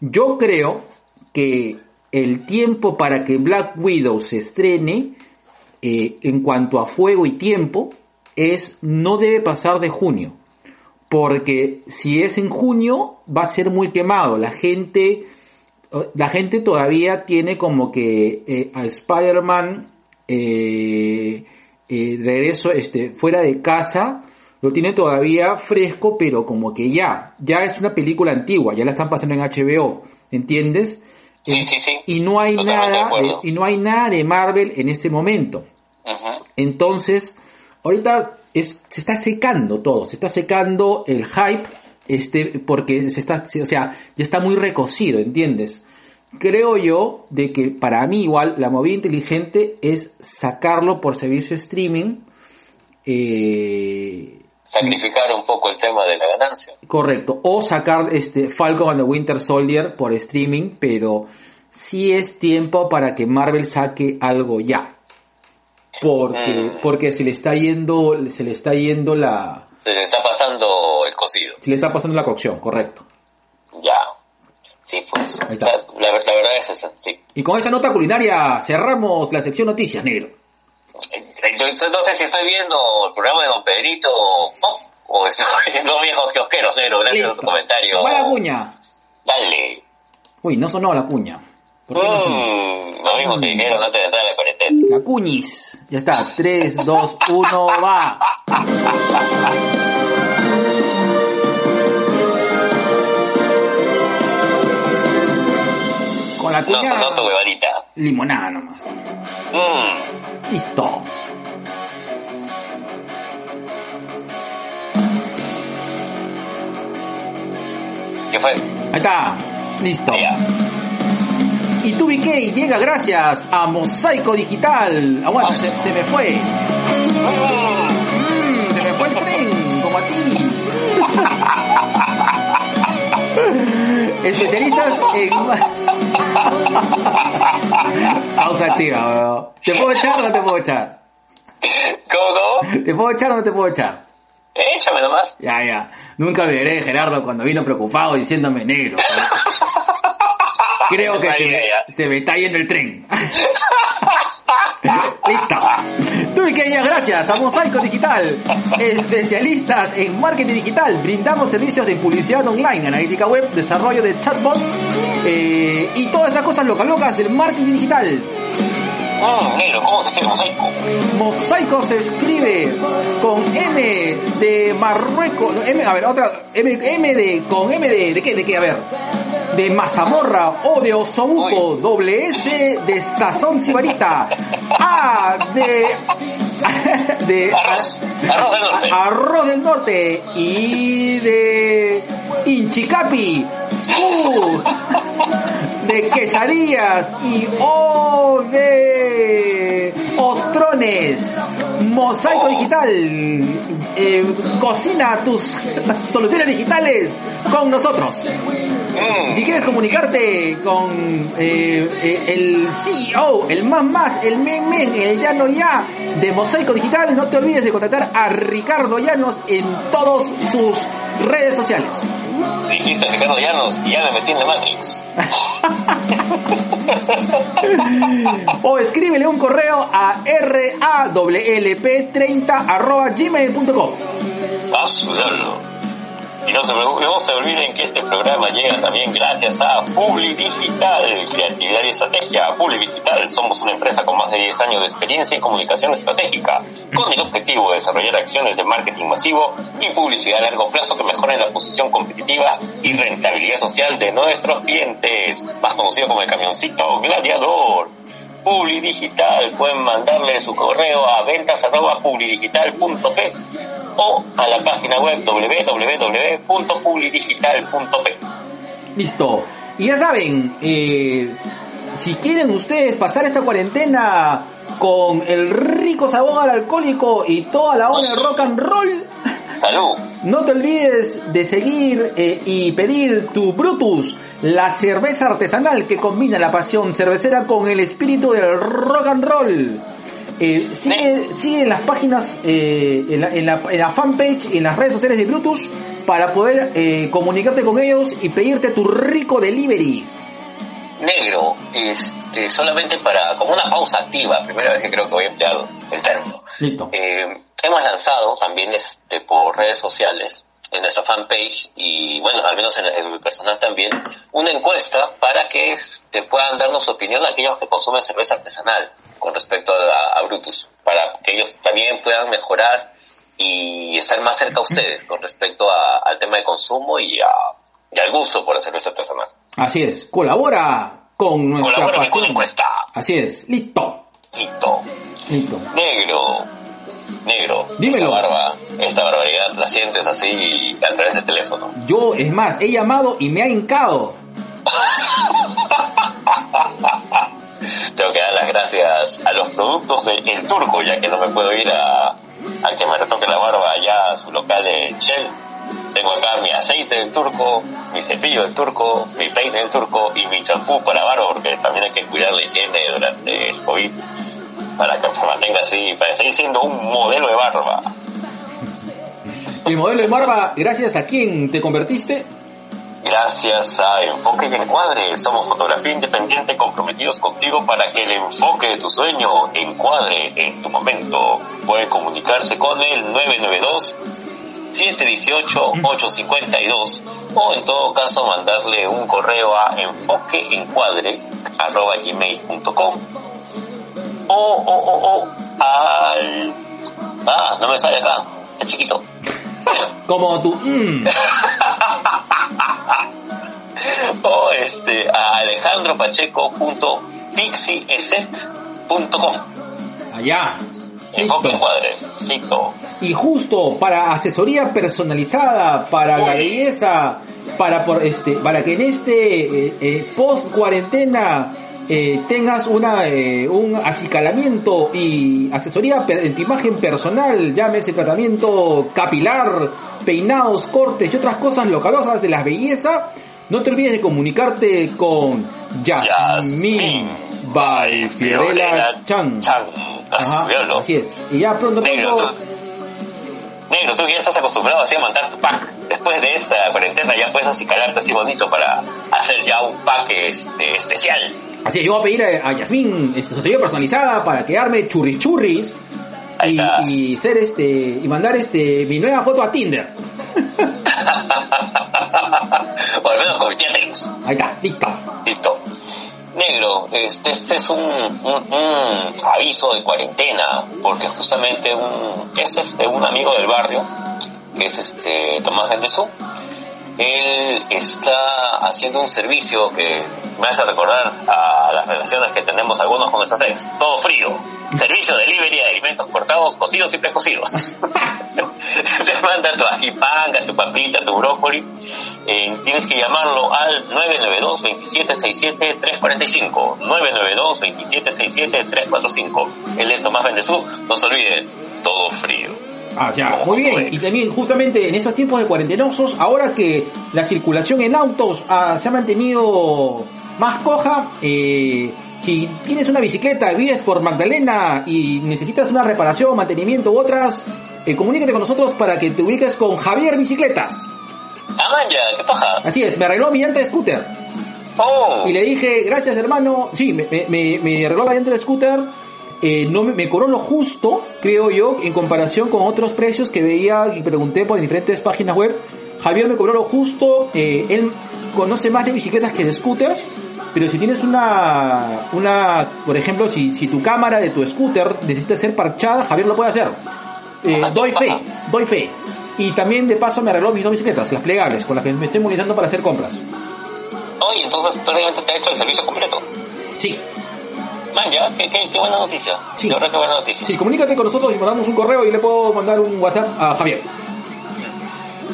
Yo creo que el tiempo para que Black Widow se estrene, eh, en cuanto a fuego y tiempo, es no debe pasar de junio. Porque si es en junio, va a ser muy quemado. La gente, la gente todavía tiene como que eh, a Spider-Man eh, eh, regreso, este, fuera de casa, lo tiene todavía fresco, pero como que ya, ya es una película antigua, ya la están pasando en HBO, ¿entiendes? Sí, Eh, sí, sí. Y no hay Totalmente de nada, de- y no hay nada de Marvel en este momento. Entonces, ahorita es, se está secando todo, se está secando el hype, este, porque se está, o sea, ya está muy recocido, ¿entiendes? Creo yo de que para mí igual la movida inteligente es sacarlo por servicio streaming, eh, Sacrificar un poco el tema de la ganancia. correcto, o sacar este Falcon and the Winter Soldier por streaming, pero sí es tiempo para que Marvel saque algo ya. Porque, Mm. porque se le está yendo, se le está yendo la, Se le está pasando el cocido. se le está pasando la cocción, correcto. Ya. Sí, pues. Ahí está. La, la ver- la verdad es esa, sí. Y con esta nota culinaria cerramos la sección noticias, negro. Yo, yo no sé si estoy viendo el programa de Don Pedrito o, o estoy viendo viejos kiosqueros, negro. Gracias a tu comentario. Va la cuña. Dale. Uy, no sonó la cuña. ¿Por qué no sonó? Mm, lo mismo que dijeron antes de entrar a la cuarentena. La cuñis. Ya está. 3, 2, 1, va. Con la No cuña. sonó tu huevadita. Limonada nomás. Mm. Listo. ¿Qué fue? Ahí está. Listo. Ya. Y tu BK llega gracias a Mosaico Digital. Aguanta, se, se me fue. Mm, se me fue el tren, como a ti. Especialistas en... Pausa activa, weón. ¿Te puedo echar o no te puedo echar? ¿Cómo, cómo? ¿Te puedo echar o no te puedo echar? Échame nomás. Ya, ya. Nunca olvidaré de Gerardo cuando vino preocupado diciéndome negro. Creo que se me, se me está yendo el tren. Listo. Tuve que gracias a Mosaico Digital, especialistas en marketing digital. Brindamos servicios de publicidad online, analítica web, desarrollo de chatbots eh, y todas estas cosas locas locas del marketing digital. ¿Cómo se escribe mosaico? Mosaico se escribe con M de Marruecos. no, M, a ver, otra. M, M de. Con M de. ¿De qué? ¿De qué? A ver. De mazamorra o de osobuco. Doble S de sazón sibarita. A de. De. Arroz. Arroz del norte. Arroz del norte. Y de. Inchicapi. U de quesadillas y O de ostrones. Mosaico digital. Eh, cocina tus soluciones digitales con nosotros. Mm, Si quieres comunicarte con eh, eh, el CEO, el más más, el men men, el ya no ya de Mosaico Digital, no te olvides de contactar a Ricardo Llanos en todas sus redes sociales. Dijiste Ricardo Llanos y ya me metí en la Matrix. o escríbele un correo a rawlp30 arroba gmail.com. Y no se, no se olviden que este programa llega también gracias a Publi Digital, Creatividad y Estrategia. Publi Digital, somos una empresa con más de 10 años de experiencia en comunicación estratégica, con el objetivo de desarrollar acciones de marketing masivo y publicidad a largo plazo que mejoren la posición competitiva y rentabilidad social de nuestros clientes, más conocido como el camioncito gladiador. Publi Digital, pueden mandarle su correo a ventas arroba publidigital.p o a la página web www.publidigital.p. Listo. Y ya saben, eh, si quieren ustedes pasar esta cuarentena con el rico sabor al alcohólico y toda la onda de rock and roll, Salud. no te olvides de seguir eh, y pedir tu Brutus, la cerveza artesanal que combina la pasión cervecera con el espíritu del rock and roll. Eh, sigue, sigue en las páginas, eh, en, la, en, la, en la fanpage y en las redes sociales de Brutus para poder eh, comunicarte con ellos y pedirte tu rico delivery. Negro, este, solamente para, como una pausa activa, primera vez que creo que voy a emplear el término. Listo. Eh, hemos lanzado también este, por redes sociales, en nuestra fanpage y bueno, al menos en, en mi personal también, una encuesta para que este, puedan darnos su opinión a aquellos que consumen cerveza artesanal con respecto a, a Brutus, para que ellos también puedan mejorar y estar más cerca a ustedes con respecto a- al tema de consumo y, a, y al gusto por la cerveza artesanal. Así es, colabora con nuestra Colabora con pasión. encuesta. Así es, listo, Listo. listo. Negro. Negro. Dímelo. Esta barba, esta barbaridad la sientes así a través del teléfono. Yo, es más, he llamado y me ha hincado. Tengo que dar las gracias a los productos de El Turco, ya que no me puedo ir a, a que me retoque la barba allá a su local de Shell. Tengo acá mi aceite del turco, mi cepillo del turco, mi peine del turco y mi champú para barba, porque también hay que cuidar la higiene durante el COVID para que se mantenga así, para seguir siendo un modelo de barba. El modelo de barba, gracias a quién te convertiste. Gracias a Enfoque y Encuadre, somos fotografía independiente comprometidos contigo para que el enfoque de tu sueño encuadre en tu momento. Puede comunicarse con el 992-718-852 o en todo caso mandarle un correo a enfoqueencuadre.gmail.com o, o, o, o al... Ah, no me sale acá, es chiquito. Como tu... mm, o este a alejandropacheco.pixieset.com allá. Enfoque. Listo. Y justo para asesoría personalizada, para la belleza, para por este, para que en este eh, eh, post cuarentena eh, tengas una eh, un acicalamiento y asesoría en tu imagen personal, llámese tratamiento capilar, peinados, cortes y otras cosas localosas de la belleza, no te olvides de comunicarte con Jasmine by Fiorella Chan. Chan. Ajá, así es. Y ya pronto, pronto, negro, tú que ya estás acostumbrado así a mandar tu pack. Después de esta cuarentena ya puedes acicalarte así bonito para hacer ya un pack este, especial. Así es, yo voy a pedir a, a Yasmín este, asesoría personalizada para quedarme churris churris y, ser este y mandar este mi nueva foto a Tinder. o al menos convirtiéndolos. Ahí está, listo. Listo. Negro, este, este es un, un, un aviso de cuarentena, porque justamente un, es este, un amigo del barrio, que es este Tomás Gendesú, él está haciendo un servicio que me hace recordar a las relaciones que tenemos algunos con nuestras ex. Todo frío. Servicio de delivery de alimentos cortados, cocidos y precocidos. Te manda tu ajipanga, tu papita, tu brócoli. Eh, tienes que llamarlo al 992-2767-345. 992-2767-345. Él es Tomás Bendezú. No se olviden, todo frío. Ah, ya, muy bien. Y también justamente en estos tiempos de cuarentenosos, ahora que la circulación en autos ah, se ha mantenido más coja, eh, si tienes una bicicleta, vives por Magdalena y necesitas una reparación, mantenimiento u otras, eh, comunícate con nosotros para que te ubiques con Javier Bicicletas. Ah, ya, ¿qué paja? Así es, me arregló mi llanta de scooter. Oh, Y le dije, gracias hermano, sí, me, me, me- me arregló la llanta de scooter, eh, no me, me cobró lo justo, creo yo, en comparación con otros precios que veía y pregunté por diferentes páginas web. Javier me cobró lo justo, eh, él conoce más de bicicletas que de scooters, pero si tienes una, una, por ejemplo, si, si tu cámara de tu scooter necesita ser parchada, Javier lo puede hacer. Eh, doy fe, doy fe. Y también de paso me arregló mis dos bicicletas, las plegables, con las que me estoy movilizando para hacer compras. oye, entonces prácticamente te ha hecho el servicio completo. Sí, Man, ya, qué, qué, qué buena noticia. Sí. De verdad, qué buena noticia. Sí, comunícate con nosotros y mandamos un correo y le puedo mandar un WhatsApp a Javier.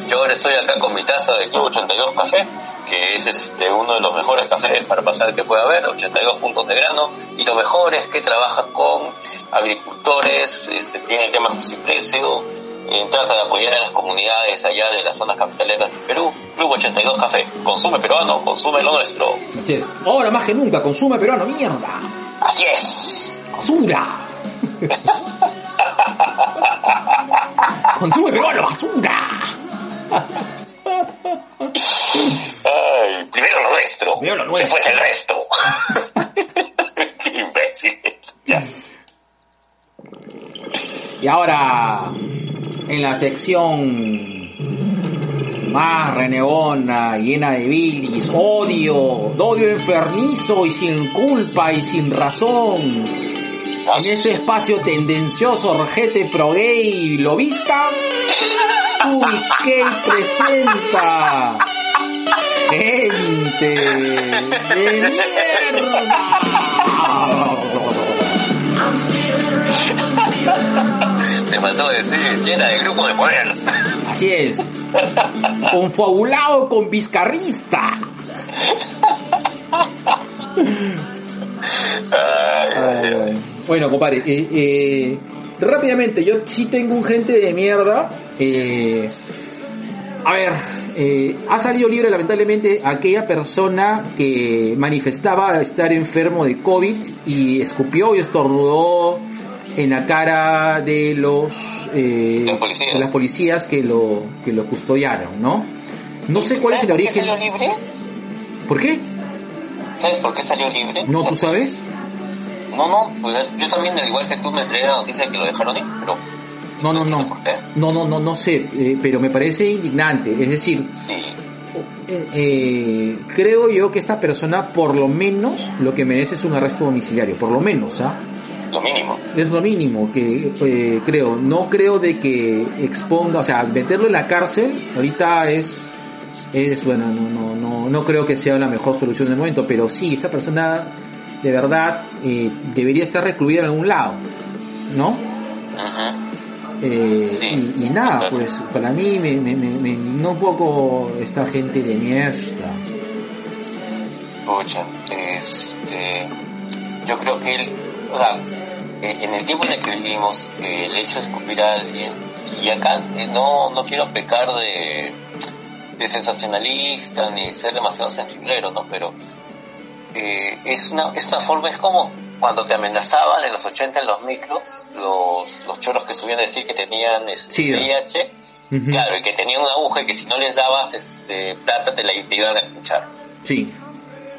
Yo ahora estoy acá con mi taza de Club 82 Café, que es este, uno de los mejores cafés para pasar que pueda haber, 82 puntos de grano, y lo mejor es que trabaja con agricultores, este, tiene el tema justo y precio, eh, trata de apoyar a las comunidades allá de las zonas cafetaleras de Perú. Club 82 Café, consume peruano, consume lo nuestro. Así es. Ahora más que nunca, consume peruano, mierda. Así es. Basura. consume peruano, basura. Ay, primero lo nuestro. Primero lo nuestro. Después el resto. Qué imbécil. Ya. Y ahora, en la sección más renegona, llena de bilis, odio, odio enfermizo y sin culpa y sin razón. En este espacio tendencioso, orjete, pro gay, lobista, Uy, presenta gente de mierda. Faltó decir llena de grupo de poder. Así es. Confabulado con Vizcarrista. Bueno, compadre, eh, eh, rápidamente, yo sí tengo un gente de mierda. eh, a ver, eh, ha salido libre lamentablemente aquella persona que manifestaba estar enfermo de COVID y escupió y estornudó en la cara de los eh, Los policías. de las policías que lo que lo custodiaron, ¿no? No sé cuál es el ¿Sabes origen. ¿Por qué salió libre? ¿Por qué? ¿Sabes por qué salió libre? No, ¿tú sabes? No, no, pues yo también, al igual que tú, me enteré la noticia de que lo dejaron ir, pero No, no, no. No, no, no, no sé, eh, pero me parece indignante. Es decir, Sí, eh, eh, creo yo que esta persona por lo menos lo que merece es un arresto domiciliario, por lo menos, ¿ah? Lo mínimo. Es lo mínimo que eh, creo. No creo de que exponga, o sea, meterlo en la cárcel ahorita es, es bueno, no, no, no, no creo que sea la mejor solución del momento, pero sí, esta persona de verdad eh, debería estar recluida en algún lado, ¿no? Eh, y, nada, pues para mí me, me, me, indignó un poco esta gente de mierda. Pucha, este, yo creo que él, o sea, eh, en el tiempo en el que vivimos, eh, el hecho de escupir a alguien, y acá no, no quiero pecar de, de sensacionalista ni ser demasiado sensiblero, ¿no? Pero es, una, es una forma, es como cuando te amenazaban en los 80 en los micros, los, los choros que subían a decir que tenían este, VIH, claro, y que tenían una aguja y que si no les dabas este, plata te la iban a escuchar. Sí.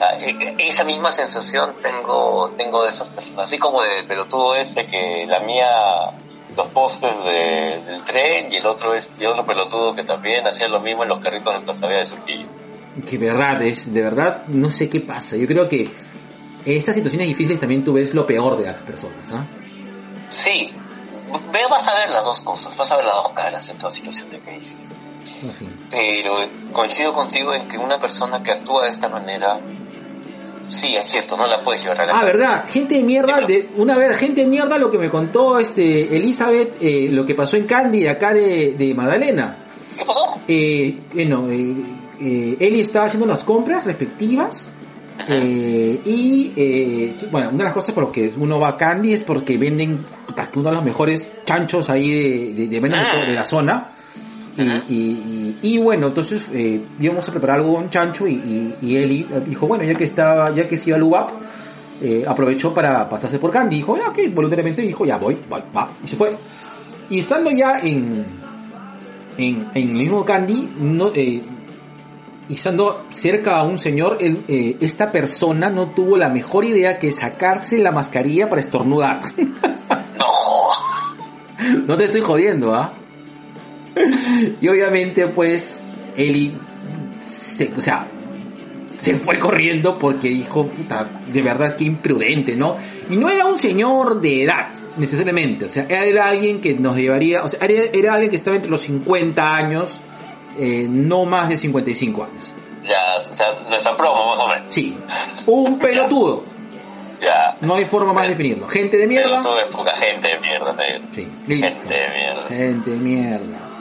Ah, esa misma sensación tengo tengo de esas personas, así como del pelotudo este que la mía los postes del tren y el otro es y otro pelotudo que también hacía lo mismo en los carritos de Plaza de Surquillo. Que verdad es, de verdad no sé qué pasa. Yo creo que en estas situaciones difíciles también tú ves lo peor de las personas, ¿no? Sí, vas a ver las dos cosas, vas a ver las dos caras en toda situación de crisis. Pero coincido contigo en que una persona que actúa de esta manera, sí, es cierto, no la puedes llevar a la Ah, verdad, gente de mierda, de, una vez, gente de mierda, lo que me contó este Elizabeth, eh, lo que pasó en Candy, acá de, de Magdalena. ¿Qué pasó? Eh, bueno, eh, eh, Eli estaba haciendo las compras respectivas eh, y eh, bueno, una de las cosas por las que uno va a Candy es porque venden uno de los mejores chanchos ahí de, de, de, de la zona. Y, y, bueno, entonces eh, íbamos a preparar algo con chancho y, y, él dijo, bueno, ya que estaba, ya que se iba al UAP, eh, aprovechó para pasarse por Candy. Dijo, ya, ok, voluntariamente dijo, ya voy, va, va, y se fue. Y estando ya en, en, en el mismo Candy, no, eh, y estando cerca a un señor, eh, esta persona no tuvo la mejor idea que sacarse la mascarilla para estornudar. No. no te estoy jodiendo, ¿ah? Y obviamente, pues, Eli, se, o sea, se fue corriendo porque dijo, puta, de verdad que imprudente, ¿no? Y no era un señor de edad, necesariamente, o sea, era alguien que nos llevaría, o sea, era, era alguien que estaba entre los 50 años, eh, no más de 55 años. Ya, o sea, nuestra promo más o menos. Sí, un pelotudo. ya. No hay forma más de definirlo. Gente de mierda. Pelotudo es poca gente de mierda, Gente de mierda. Gente de mierda.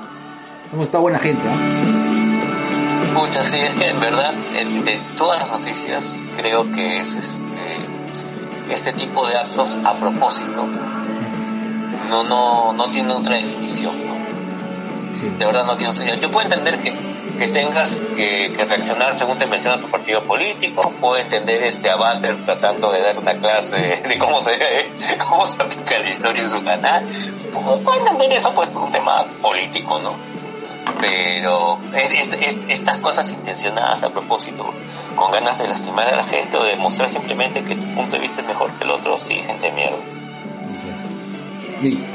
¿Cómo está buena gente, ¿eh? Muchas, sí, es que en verdad, de todas las noticias, creo que es este, este tipo de actos a propósito. No, no, no tiene otra definición, ¿no? De verdad no tiene sentido. Yo puedo entender que, que tengas que, que, reaccionar según te menciona tu partido político, puedo entender este Abater tratando de dar una clase de cómo se cómo se aplica la historia en su canal. Puedo entender eso pues por un tema político, ¿no? Pero es, es, es, estas cosas intencionadas a propósito, con ganas de lastimar a la gente o de mostrar simplemente que tu punto de vista es mejor que el otro, sí, gente de mierda. Sí.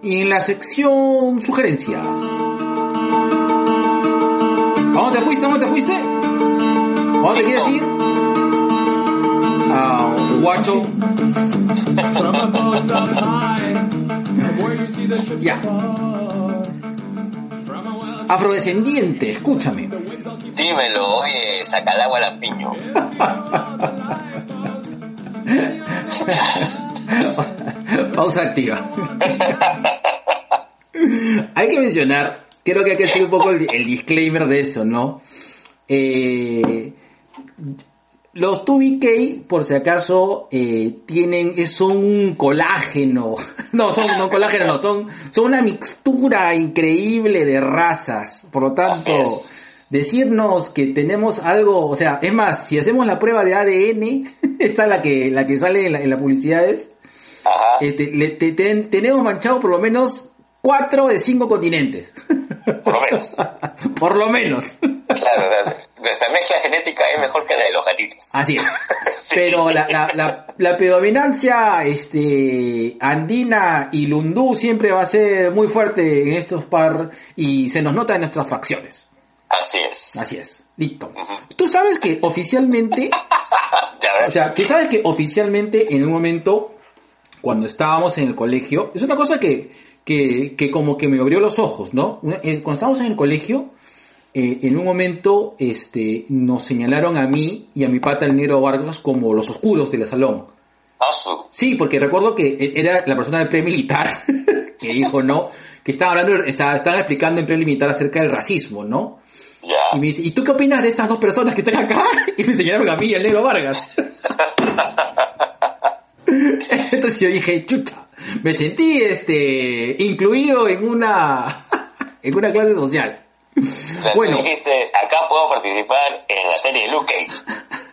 Y en la sección sugerencias. ¿A dónde te fuiste? ¿A dónde te fuiste? ¿A dónde quieres ir? Ah, guacho. ya. Afrodescendiente, escúchame. Dímelo, oye, saca el agua al piño. Pausa activa. hay que mencionar, creo que hay que hacer un poco el, disclaimer de eso, ¿no? Eh, los 2BK, por si acaso, eh, tienen, son un colágeno. No, son no colágeno, no, son, son una mixtura increíble de razas. Por lo tanto, decirnos que tenemos algo, o sea, es más, si hacemos la prueba de ADN, esa la que, la que sale en la, en las publicidades, este, le, te, te, tenemos manchado por lo menos cuatro de cinco continentes. Por lo menos. por lo menos. Claro, o sea, nuestra mezcla genética es mejor que la de los gatitos. Así es. sí. Pero la, la, la, la, predominancia este, andina y lundú siempre va a ser muy fuerte en estos par y se nos nota en nuestras facciones. Así es. Así es. Listo. Uh -huh. Tú sabes que oficialmente, o sea, tú sabes que oficialmente en un momento, cuando estábamos en el colegio, es una cosa que, que, que como que me abrió los ojos, ¿no? Cuando estábamos en el colegio, eh, en un momento este, nos señalaron a mí y a mi pata el negro Vargas como los oscuros del salón. Ah. Sí, porque recuerdo que e, era la persona del pre-militar que dijo no, que estaba hablando, estaba, estaban explicando en pre-militar acerca del racismo, ¿no? Y me dice, ¿y tú qué opinas de estas dos personas que están acá? Y me señalaron a mí y al negro Vargas. Entonces yo dije, chucha, me sentí este incluido en una en una clase social. O sea, Bueno. tú dijiste, acá puedo participar en la serie de Luke Cage.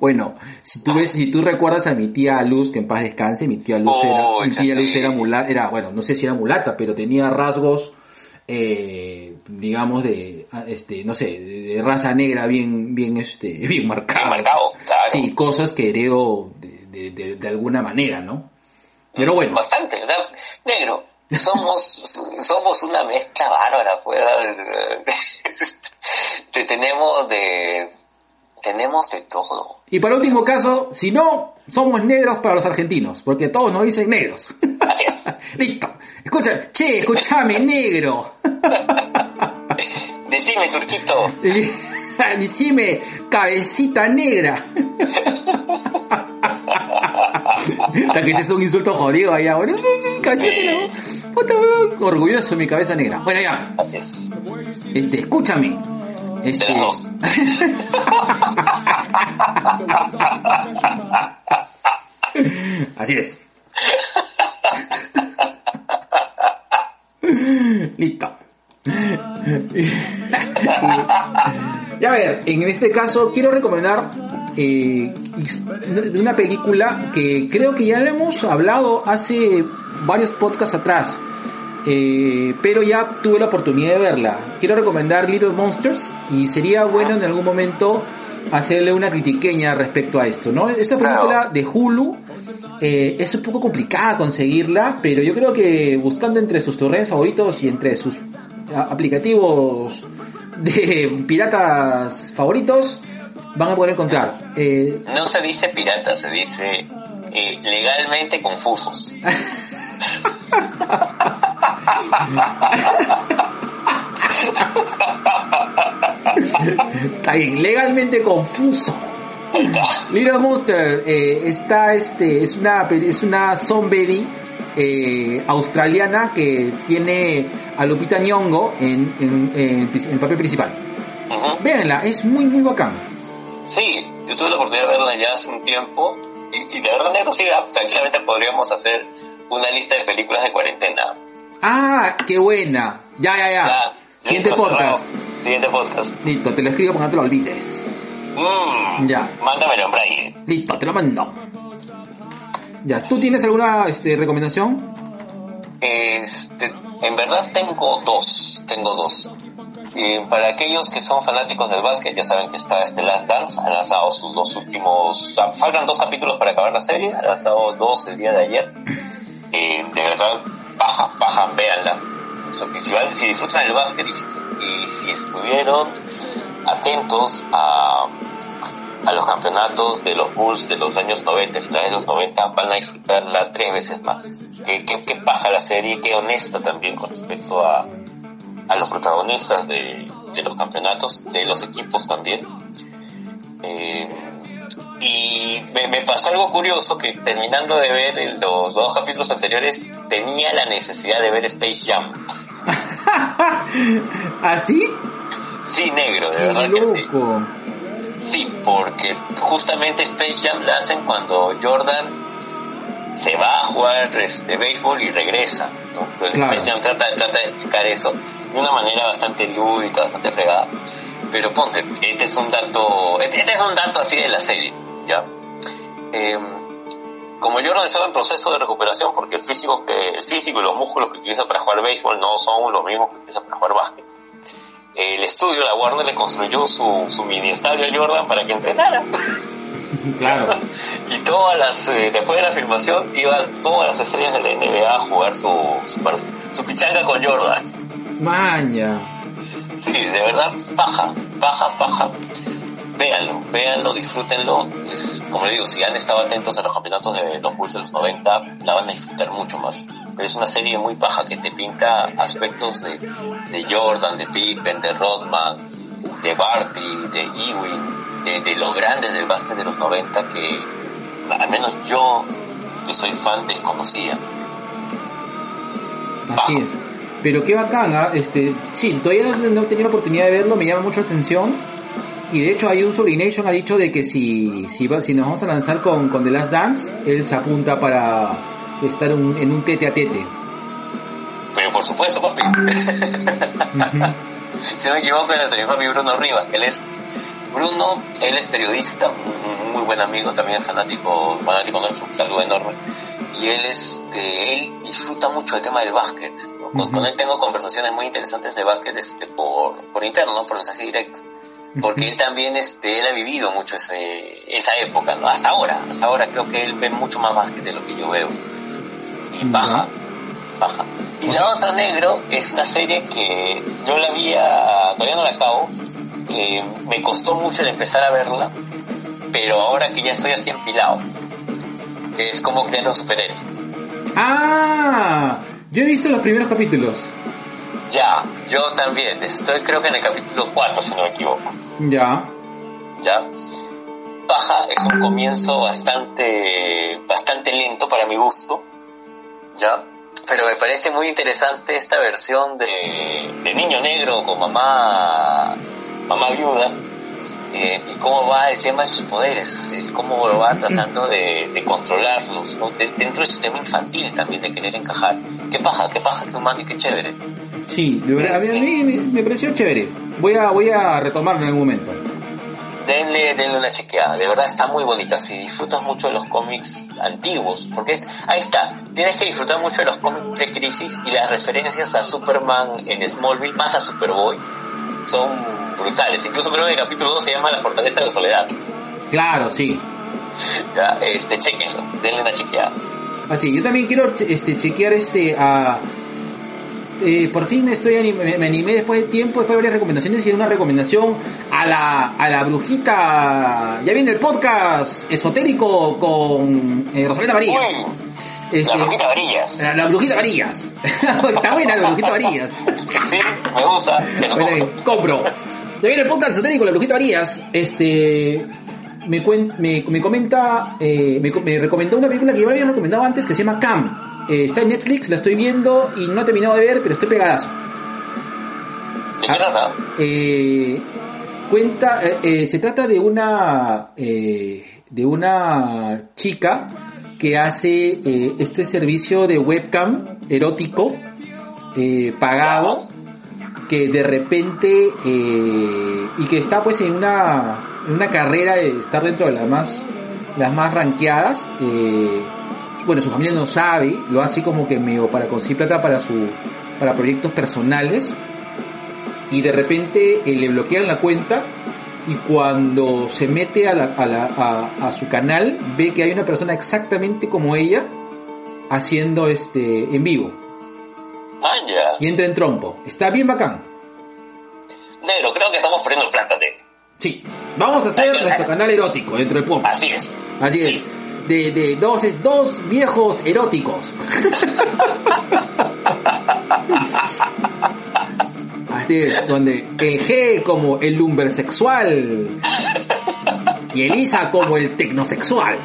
Bueno, si tú ves, si tú recuerdas a mi tía Luz, que en paz descanse, mi tía Luz era, Uy, mi tía. Luz era mulata, era, bueno, no sé si era mulata, pero tenía rasgos, eh, digamos de, ah, este, no sé, de, raza negra bien, bien, este, bien marcadas. Bien marcado, claro. Sí, cosas que heredo de, de, de, de alguna manera, ¿no? Pero bueno, Bastante, o sea, negro, somos, somos una mezcla bárbara, fuera te tenemos de, tenemos de todo. y para último caso, si no, somos negros para los argentinos, porque todos nos dicen negros. Así es. Listo. Escucha, che, escúchame, negro. Decime, Turquito, Decime, cabecita negra. Hasta que es un insulto jodido cabecita Sí. negra. Puta, weón, Orgulloso de mi cabeza negra. Bueno, ya. así es. Este, escúchame. Este, De los dos. Así es. Listo. y a ver, en este caso quiero recomendar eh, de una película que creo que ya le hemos hablado hace varios podcasts atrás, eh, pero ya tuve la oportunidad de verla. Quiero recomendar Little Monsters y sería bueno en algún momento hacerle una critiqueña respecto a esto, ¿no? Esta película de Hulu eh, es un poco complicada conseguirla, pero yo creo que buscando entre sus torrents favoritos y entre sus aplicativos de piratas favoritos, van a poder encontrar. Eh, No se dice pirata, se dice eh, legalmente confusos. está bien, legalmente confuso. Little Monster eh, está este es una es una zombie eh, australiana que tiene a Lupita Nyong'o en, en, en- en el papel principal. Ujú. Véanla, es muy muy bacán. Sí, yo tuve la oportunidad de verla ya hace un tiempo y, y de verdad, sí, ah, tranquilamente podríamos hacer una lista de películas de cuarentena. Ah, qué buena. Ya, ya, ya. Ya, Siguiente listo, podcast. cerrado. Siguiente podcast. Listo, te lo escribo para que no te lo olvides. Mm, Ya. Mándamelo braille. Listo, te lo mando. Ya, ¿tú tienes alguna este, recomendación? Este, en verdad tengo dos, tengo dos. Y para aquellos que son fanáticos del básquet, ya saben que está este Last Dance, ha lanzado sus dos últimos, faltan dos capítulos para acabar la serie, ha lanzado dos el día de ayer. Eh, de verdad, baja, baja, véanla. Si, si disfrutan el básquet y si, estuvieron atentos a, a los campeonatos de los Bulls de los años 90, finales de los 90, van a disfrutarla tres veces más. Qué, qué paja la serie, qué honesta también con respecto a, a los protagonistas de, de los campeonatos, de los equipos también. Eh, y me, me pasó algo curioso que terminando de ver los dos capítulos anteriores tenía la necesidad de ver Space Jam. ¿Así? Sí, negro, de Qué verdad que sí. Sí, porque justamente Space Jam la hacen cuando Jordan se va a jugar este béisbol y regresa, ¿no? Pero Claro. Space Jam trata, trata de explicar eso de una manera bastante lúdica, bastante fregada. Pero ponte, este es un dato, este, este es un dato así de la serie, ¿ya? Eh, como Jordan estaba en proceso de recuperación porque el físico que el físico y los músculos que utiliza para jugar béisbol no son los mismos que utiliza para jugar básquet. El estudio, la Warner le construyó su, su mini estadio a Jordan para que entrenara. Claro. Y todas las, eh, después de la filmación, iban todas las estrellas de la NBA a jugar su, su, su pichanga con Jordan. Maña. Sí, de verdad, baja, baja, baja. Véanlo, véanlo, disfrútenlo. Es, como le digo, si han estado atentos a los campeonatos de los Bulls de los 90, la van a disfrutar mucho más. Pero es una serie muy baja que te pinta aspectos de, de Jordan, de Pippen, de Rodman, de Barkley, de Ewing, de, de los grandes del básquet de los 90 que al menos yo, que soy fan, desconocía. Así es. Pero qué bacana, este, sí, todavía no, no he tenido la oportunidad de verlo, me llama mucho la atención. Y de hecho hay un Sublination ha dicho de que si, si, va, si nos vamos a lanzar con, con The Last Dance, él se apunta para estar un, en un tete a tete. Pero por supuesto, papi. si no me equivoco, es el papi Bruno Rivas, él es Bruno, él es periodista, un muy buen amigo, también es fanático, fanático nuestro, un saludo enorme. Y él, este, él disfruta mucho el tema del básquet. ¿No? con, con, él tengo conversaciones muy interesantes de básquet este, por, por interno, por mensaje directo. Porque él también, este, él ha vivido mucho ese, esa época, ¿no? Hasta ahora, hasta ahora creo que él ve mucho más básquet de lo que yo veo. Y baja, baja. Y La Otra Negro es una serie que yo la había, todavía no la acabo, eh, me costó mucho el empezar a verla, pero ahora que ya estoy así empilado, que es como creando superhéroe. Ah, yo he visto los primeros capítulos. Ya, yo también, estoy creo que en el capítulo 4 si no me equivoco. Ya. Ya. Baja es un comienzo bastante, bastante lento para mi gusto. Ya. Pero me parece muy interesante esta versión de, de niño negro con mamá mamá viuda, eh, y cómo va el tema de sus poderes, cómo lo va tratando de, de controlarlos, ¿no? de, dentro de su tema infantil también, de querer encajar. Qué paja, qué paja, qué humano y qué chévere. Sí, de verdad, a mí, a mí me, me, pareció chévere. Voy a, voy a retomarlo en algún momento. Denle, denle una chequeada, de verdad está muy bonita. Si disfrutas mucho de los cómics antiguos, porque es, ahí está, tienes que disfrutar mucho de los cómics de Crisis y las referencias a Superman en Smallville, más a Superboy, son brutales. Incluso creo que el capítulo 2 se llama La Fortaleza de la Soledad. Claro, sí. Ya, este, chequenlo, denle una chequeada. Así, yo también quiero este, chequear este a... Eh, por fin me estoy me animé después de tiempo, después de varias recomendaciones y una recomendación a la, a la brujita. Ya viene el podcast esotérico con eh, Rosalina María. Uy, Este, la brujita Varillas. La, la brujita Varillas. Está buena la brujita Varillas. Sí, me gusta, te lo Bueno, compro. Ya viene el podcast esotérico, la brujita Varillas. Este, me, cuen- me, me comenta, eh, me, co- me recomendó una película que yo había recomendado antes que se llama Cam. Eh, está en Netflix, la estoy viendo y no he terminado de ver, pero estoy pegadazo. ¿De qué trata? Eh, cuenta, eh, eh, se trata de una, eh, de una chica que hace eh, este servicio de webcam erótico eh, pagado que de repente eh, y que está pues en una una carrera de estar dentro de las más las más ranqueadas bueno su familia no sabe lo hace como que medio para conseguir plata para su para proyectos personales y de repente le bloquean la cuenta y cuando se mete a, la, a, la, a, a su canal ve que hay una persona exactamente como ella haciendo este en vivo Vaya. y entra en trompo está bien bacán Negro, creo que estamos perdiendo plata, de. Sí, vamos a hacer nuestro canal erótico dentro de poco. Así es. Así es. De, de dos, dos viejos eróticos. Donde el G como el lumbersexual y Elisa como el tecnosexual.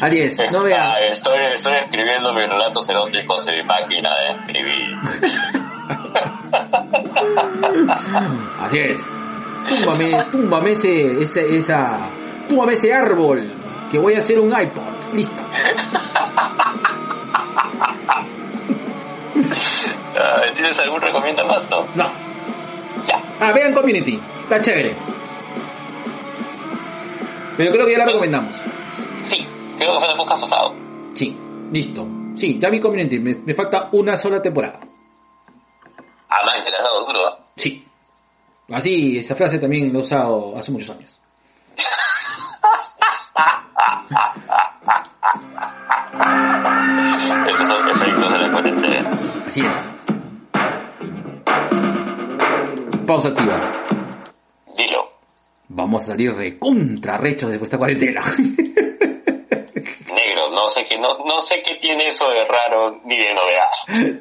Así es, no vea. Ah, estoy, estoy escribiendo mis relatos eróticos en mi máquina de escribir. Así es. Túmbame, túmbame ese, ese, esa, túmbame ese árbol, que voy a hacer un iPod. Listo. Ah, ¿Tienes algún recomienda más? No. No. Ya. Ah, vean Community. Está chévere. Pero creo que ya la recomendamos. Sí, creo que fue en el podcast pasado. Sí, listo. Sí, ya vi Community. Me, me falta una sola temporada. Ah, man, te la has dado duro, ¿ah? Sí. Así, esa frase también la he usado hace muchos años. Esos son efectos de la cuarentena. Así es. Pausa activa. Dilo. Vamos a salir recontra rechos de esta cuarentena. Negro, no sé qué, no, no sé qué tiene eso de raro ni de novedad.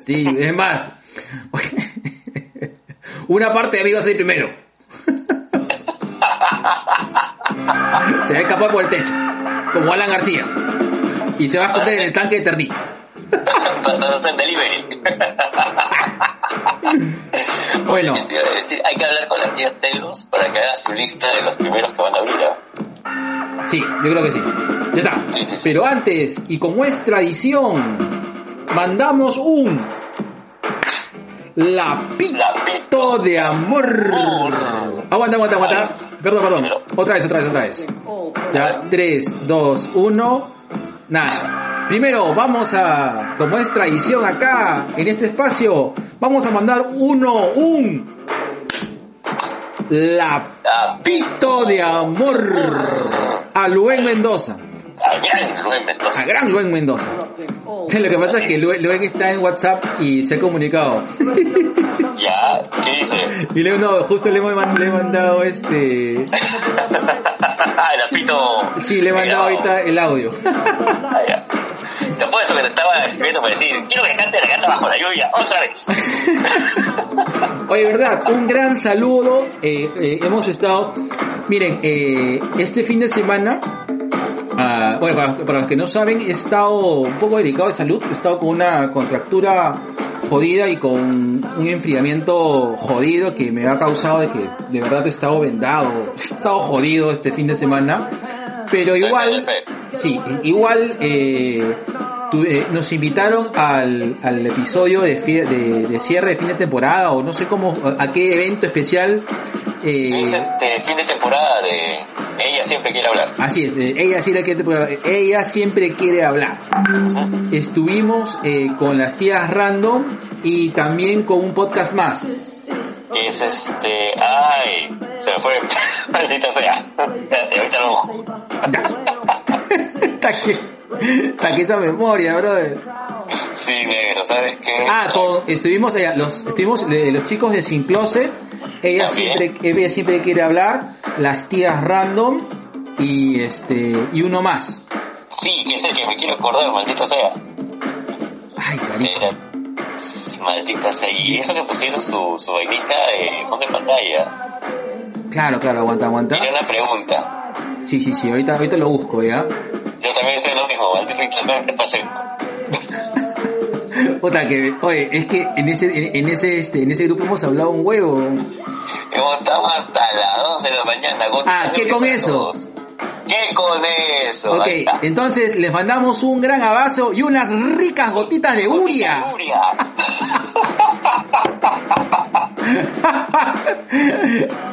Sí, es más, Una parte de mí va a salir primero. se va a escapar por el techo, como Alan García. Y se va a esconder en el tanque de Ternito. Vas a hacer delivery. Bueno. Hay que hablar con la tía Telos para que haga su lista de los primeros que van a abrir. Sí, yo creo que sí. Ya está. Sí, sí, sí. Pero antes, y como es tradición, mandamos un lapito Lapito de amor. Aguanta, aguanta, aguanta. Perdón, perdón. Otra vez, otra vez, otra vez. Ya, 3, 2, 1. Nada. Primero, vamos a, como es tradición acá, en este espacio, vamos a mandar uno, un lapito de amor a Luen Mendoza. A gran Rubén Mendoza. A gran Luen Mendoza. Lo que pasa es que Luen, está en WhatsApp y se ha comunicado. Ya, ¿qué dice? Y le, no, justo le, he mandado este... Ah, el apito. Sí, le he mandado ahorita el audio. Ah, ya. Te apuesto que te estaba escribiendo para decir, quiero que cante la gata bajo la lluvia, otra vez. Oye, verdad, un gran saludo. Eh, eh, hemos estado, miren, eh, este fin de semana, ah, bueno, para, para los que no saben, he estado un poco delicado de salud. He estado con una contractura jodida y con un enfriamiento jodido que me ha causado de que de verdad he estado vendado, he estado jodido este fin de semana. Pero igual, sí, igual eh, tu- eh, nos invitaron al, al episodio de, fie- de, de cierre de fin de temporada o no sé cómo, a qué evento especial. eh, Es este fin de temporada de Ella siempre quiere hablar. Así es, ella sí la quiere, ella siempre quiere hablar. Estuvimos eh, con las tías random y también con un podcast más. Que es este... Ay, se me fue. Maldita sea. Ahorita lo busco. Está que, está que esa memoria, brother. Sí, negro, ¿sabes qué? Ah, con, estuvimos allá, los, estuvimos eh, los chicos de Sin Closet, ella También. siempre, ella siempre quiere hablar, las tías random y este, y uno más. Sí, que es el que me quiero acordar, maldita sea. Ay, cariño. Maldita sea. Y eso que pusieron su, su vainita de fondo de pantalla. Claro, claro, aguanta, aguanta. Tiene una pregunta. Sí, sí, sí, ahorita, ahorita lo busco, ¿ya? Yo también estoy en lo mismo, maldito internet está haciendo. Puta que, oye, es que en ese, en, en ese, este, en ese grupo hemos hablado un huevo. Hemos estado hasta las 2 de la mañana. Ah, ¿qué con eso? ¿Qué con eso? Ok, entonces les mandamos un gran abrazo y unas ricas gotitas de uria. Uria.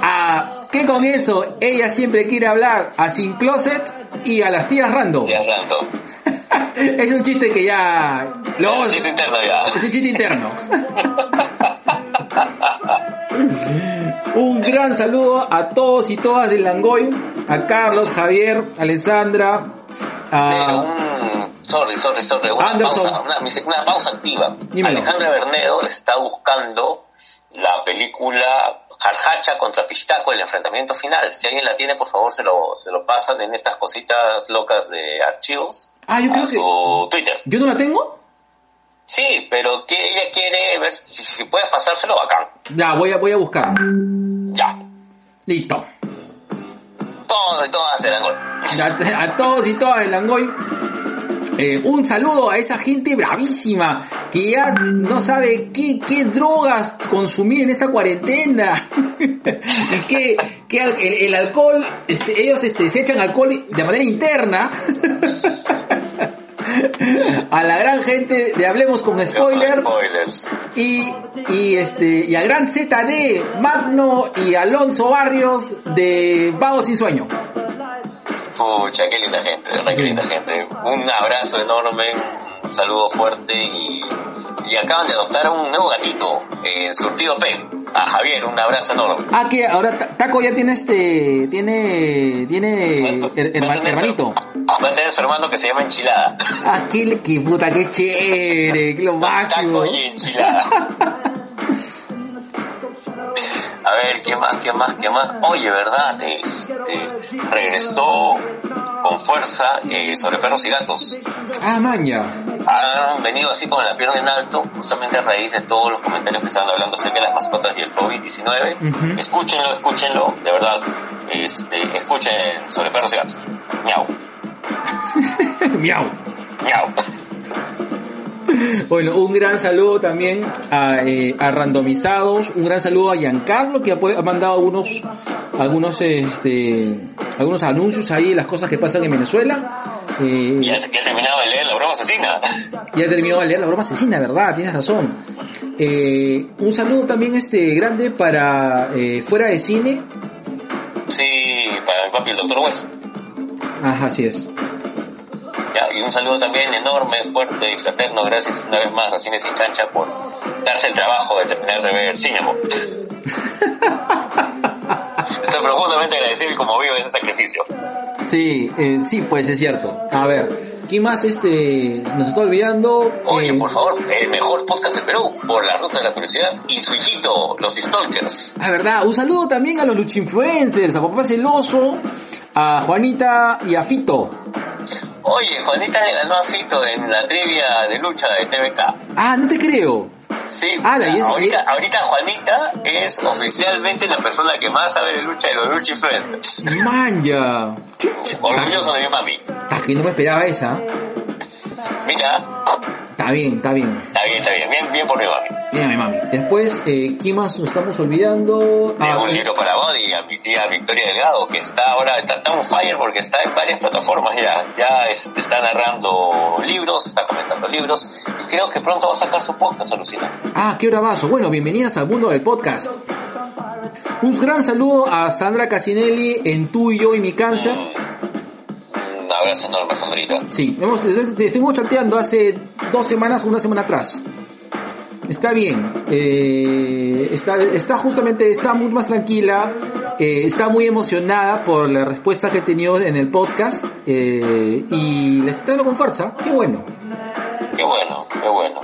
a ¿Qué con eso? Ella siempre quiere hablar a Sin Closet y a las tías santo. es un chiste que ya... Lo, es interno ya. es un chiste interno. un gran saludo a todos y todas de Langoy, a Carlos, Javier, Alessandra, a... un... Sorry, sorry, sorry. Una Anderson. pausa, una, una pausa activa. Dímelo. Alejandra Bernedo está buscando la película Jarjacha contra Pistaco, el enfrentamiento final. Si alguien la tiene, por favor, se lo, se lo pasan en estas cositas locas de archivos Ah, yo a creo que... su Twitter. ¿Yo no la tengo? Sí, pero que ella quiere ver si, si puedes pasárselo bacán. Ya, voy a, voy a buscar. Ya. Listo. Todos y todas se dan gol. A, a todos y todas de Langoy. Eh, un saludo a esa gente bravísima que ya no sabe qué, qué drogas consumir en esta cuarentena. y que, que el, el alcohol, este, ellos este, se echan alcohol de manera interna. a la gran gente de Hablemos con Spoiler Spoilers. y, y este y al gran ZD, Magno y Alonso Barrios de Vago sin sueño. Pucha, qué linda gente, qué linda gente. Un abrazo enorme, un saludo fuerte y, y acaban de adoptar a un nuevo gatito en Surtido P. A Javier, un abrazo enorme. Ah, que ahora Ta- Taco ya tiene este, tiene, tiene her- herma- hermanito. Va a tener su hermano que se llama Enchilada. Ah, qué, qué puta, qué chévere, qué lo máximo. Taco y Enchilada. A ver, ¿qué más, qué más, qué más? Oye, ¿verdad? Este, regresó con fuerza eh, sobre perros y gatos. Ah, maña. Han venido así con la pierna en alto, justamente a raíz de todos los comentarios que estaban hablando acerca de las mascotas y el COVID-19. Escúchenlo, escúchenlo, de verdad. Este, escuchen sobre perros y gatos. Miau. Miau. Miau. Bueno, un gran saludo también a, eh, a Randomizados, un gran saludo a Giancarlo que ha, mandado algunos, algunos, este, algunos anuncios ahí, las cosas que pasan en Venezuela. Eh, Ya, ya terminado de leer la broma asesina. ya terminó de leer la broma asesina, ¿verdad? Tienes razón. Eh, un saludo también este grande para fuera de cine. Sí, para mi papi, el doctor West. Ajá, así es. Ya, y un saludo también enorme, fuerte y fraterno, gracias una vez más a Cine Sin Cancha por darse el trabajo de terminar de ver Cinemo. Estoy profundamente agradecido y conmovido de ese sacrificio. Sí, eh, sí, pues es cierto. A ver, ¿quién más este nos está olvidando? Oye, Eh, por favor, el mejor podcast del Perú, por la ruta de la curiosidad, y su hijito, los Stalkers. Ah, verdad. Un saludo también a los luchinfluencers, a Papá Celoso, a Juanita y a Fito. Oye, Juanita le ganó a Fito en la trivia de lucha de TVK. Ah, no te creo. Sí, es- ahorita, ahorita Juanita es oficialmente la persona que más sabe de lucha de los lucha influencers. Manja. Orgulloso de mi mami. Ah, que no me esperaba esa. Mira, Está bien, está bien. está bien, está bien, bien, bien por mi mami. Mira mi mami. Después, eh, ¿quién más nos estamos olvidando? Ah, un eh, libro para Body, a mi tía Victoria Delgado, que está ahora, está tan fire porque está en varias plataformas ya. Ya es- está narrando libros, está comentando libros, y creo que pronto va a sacar su podcast, alucina. ah, qué hora vaso. Bueno, bienvenidas al mundo del podcast. Un gran saludo a Sandra Casinelli en tú y yo y mi cáncer. Un abrazo enorme, Sandrita. Sí, hemos, estuvimos chateando hace dos semanas, una semana atrás. Está bien, eh, está, está justamente, está muy más tranquila, eh, está muy emocionada por la respuesta que he tenido en el podcast eh, y le está dando con fuerza, qué bueno. Qué bueno, qué bueno.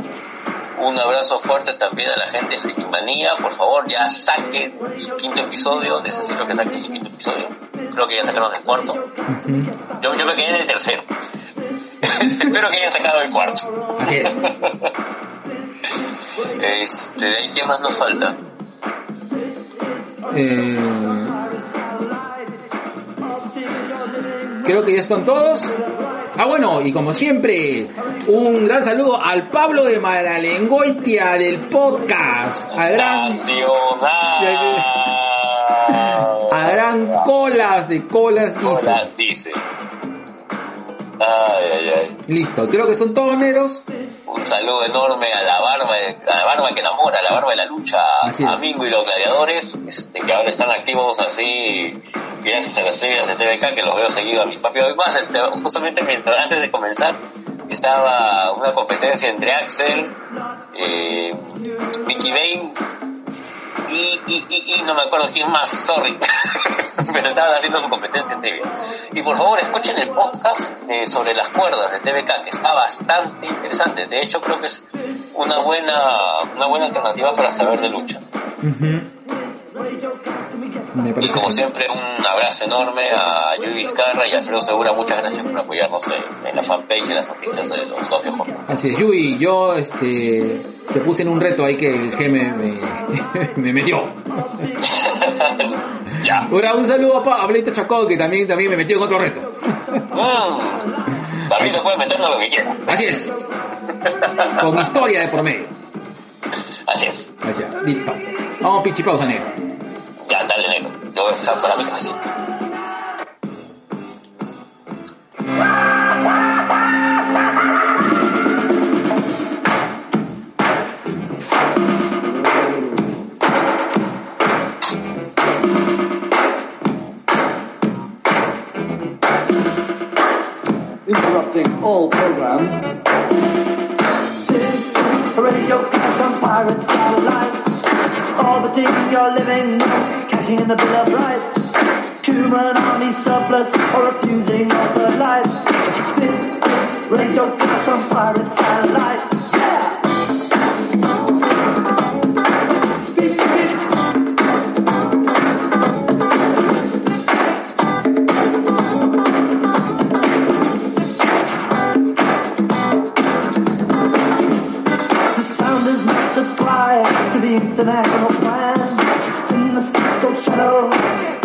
Un abrazo fuerte también a la gente de Frikimanía. Por favor, ya saquen su quinto episodio. Necesito que saquen su quinto episodio. Creo que ya sacaron el cuarto. Yo, yo me quedé en el tercero. Espero que hayan sacado el cuarto. Así es. Este, ¿de ahí qué más nos falta? Eh, creo que ya están todos. Ah, bueno, y como siempre, un gran saludo al Pablo de Maralengoitia del podcast, a gran, Nacional. gran colas de colas dice. Colas dice. Ay, ay, ay. Listo, creo que son todos negros. Un saludo enorme a la barba, a la barba que enamora, a la barba de la lucha, a Mingo y los gladiadores, este, que ahora están activos así, gracias a las series de TVK, que los veo seguido a mi papi. Hoy más, este, justamente mientras, antes de comenzar, estaba una competencia entre Axel, eh, Mickey Bane y, y, y, y no me acuerdo quién más, sorry, pero estaban haciendo su competencia en trivia. Y por favor, escuchen el podcast de- sobre las cuerdas de TVK, que está bastante interesante. De hecho, creo que es una buena, una buena alternativa para saber de lucha. Me Y como que- siempre, un abrazo enorme a Judy Vizcarra y a Alfredo Segura. Muchas gracias por apoyarnos en, en la fanpage y en las noticias de los dos viejos. Así es, Yui, yo este, te puse en un reto ahí que el G me, me, me metió. ya. Ahora un saludo a Pablito Chacón que también, también me metió en otro reto. Mm. Pablito puede meternos lo que quiera. Así es. Con historia de por medio. Así es. Así es, listo. Vamos pichi pausa, negro. Ya, dale, negro. Yo voy a estar para mi casa. interrupting all programs. This is radio cast on pirate satellite, orbiting your living room, cashing in the Bill of Rights. Human army surplus or refusing of the lights. This is radio cast on pirate satellite. International plan. In the circle shadow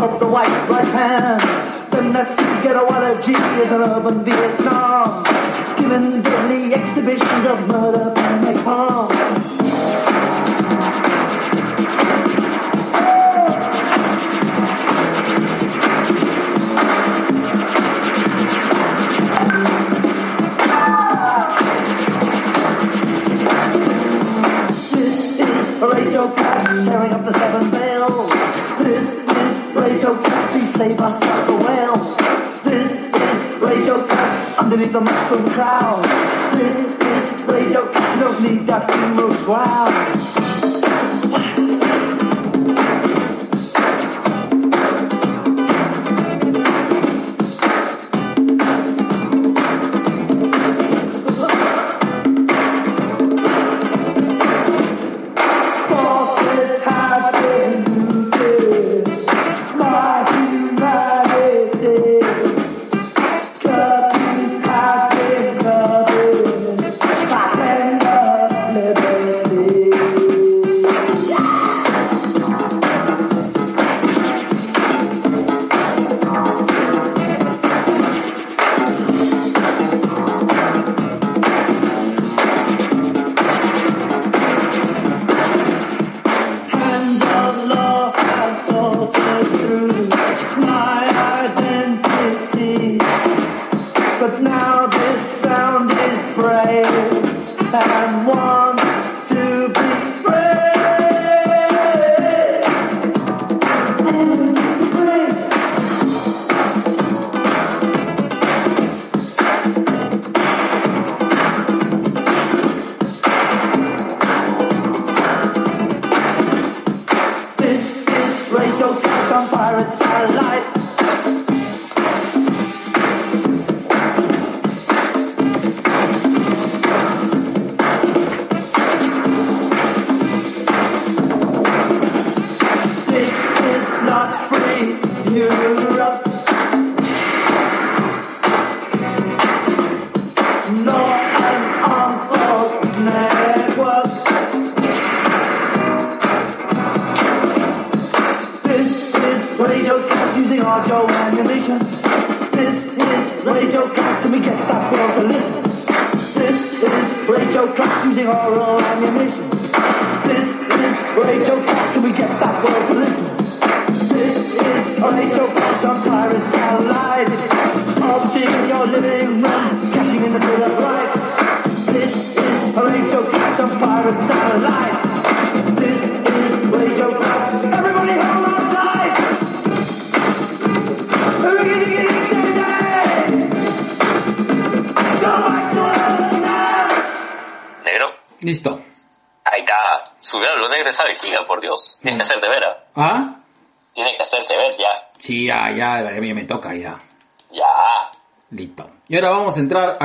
of the white right hand. The Nazis get a water G as an urban Vietnam. Giving deadly exhibitions of murder and napalm. Tearing up the seven bells. This is Radio please save us from the whale. This is Radio Cast underneath the mushroom cloud. This is Radio Cast, no need that emo shroud.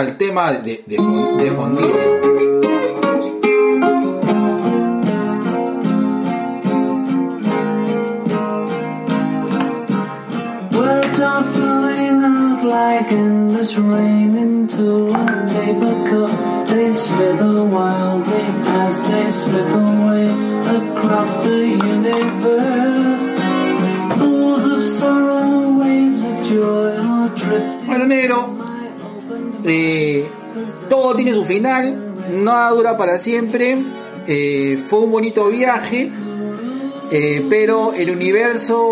Al tema de, de, de out like endless rain into a paper cup. They slither wildly as they slip away across the universe. Pools of sorrow, waves of joy are drifting. Bueno, negro, eh, todo tiene su final, nada dura para siempre, eh, fue un bonito viaje, eh, pero el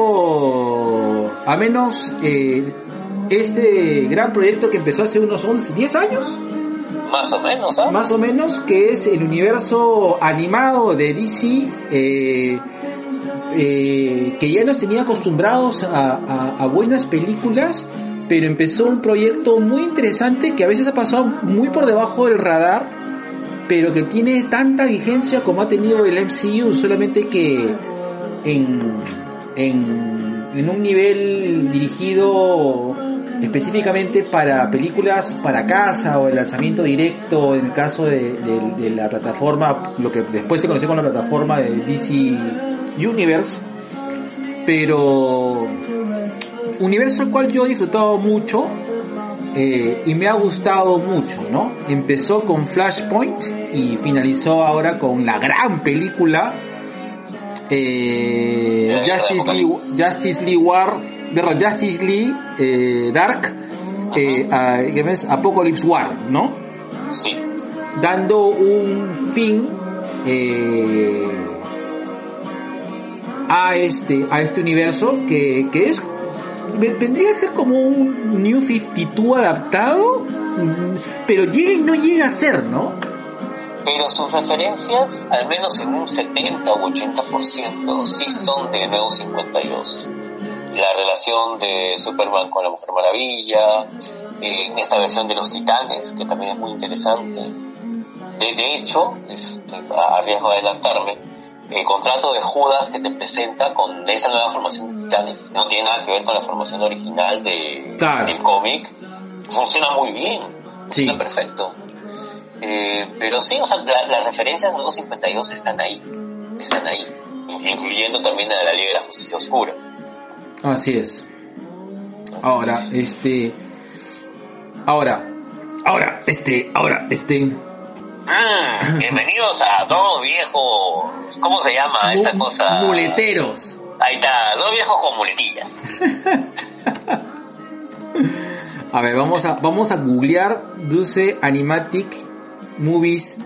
universo, a menos este gran proyecto que empezó hace unos 11, 10 años, Más o menos, ¿ah? más o menos, que es el universo animado de DC, eh, eh, que ya nos tenía acostumbrados a, a- a buenas películas, pero empezó un proyecto muy interesante que a veces ha pasado muy por debajo del radar, pero que tiene tanta vigencia como ha tenido el MCU, solamente que en, en, en un nivel dirigido específicamente para películas para casa o el lanzamiento directo en el caso de, de- de la plataforma, lo que después se conoció como la plataforma de DC Universe, pero universo al cual yo he disfrutado mucho eh, y me ha gustado mucho, ¿no? Empezó con Flashpoint y finalizó ahora con la gran película eh, Justice, League, Justice League War, perdón, Justice League eh, Dark, eh, ¿qué ves? Apocalypse War, ¿no? Sí. Dando un fin a este a este universo que, que es vendría a ser como un New 52 adaptado, pero llega y no llega a ser, ¿no? Pero sus referencias, al menos en un 70 o 80%, sí son de Nuevo 52. La relación de Superman con la Mujer Maravilla, eh, esta versión de los Titanes, que también es muy interesante. De, de hecho, este, a riesgo de adelantarme, el contrato de Judas que te presenta con esa nueva formación de Titanes no tiene nada que ver con la formación original de, Claro. del cómic. Funciona muy bien, Sí. funciona perfecto. Eh, pero sí, o sea, la- las referencias de los 52 están ahí, están ahí, incluyendo también a la Liga de la Justicia Oscura. Así es. Ahora, este. Ahora. Ahora, este. Ahora, este. Mm, bienvenidos a dos viejos, ¿cómo se llama esta cosa? Muleteros. Ahí está, dos viejos con muletillas. A ver, vamos a, vamos a googlear Dulce Animatic Movies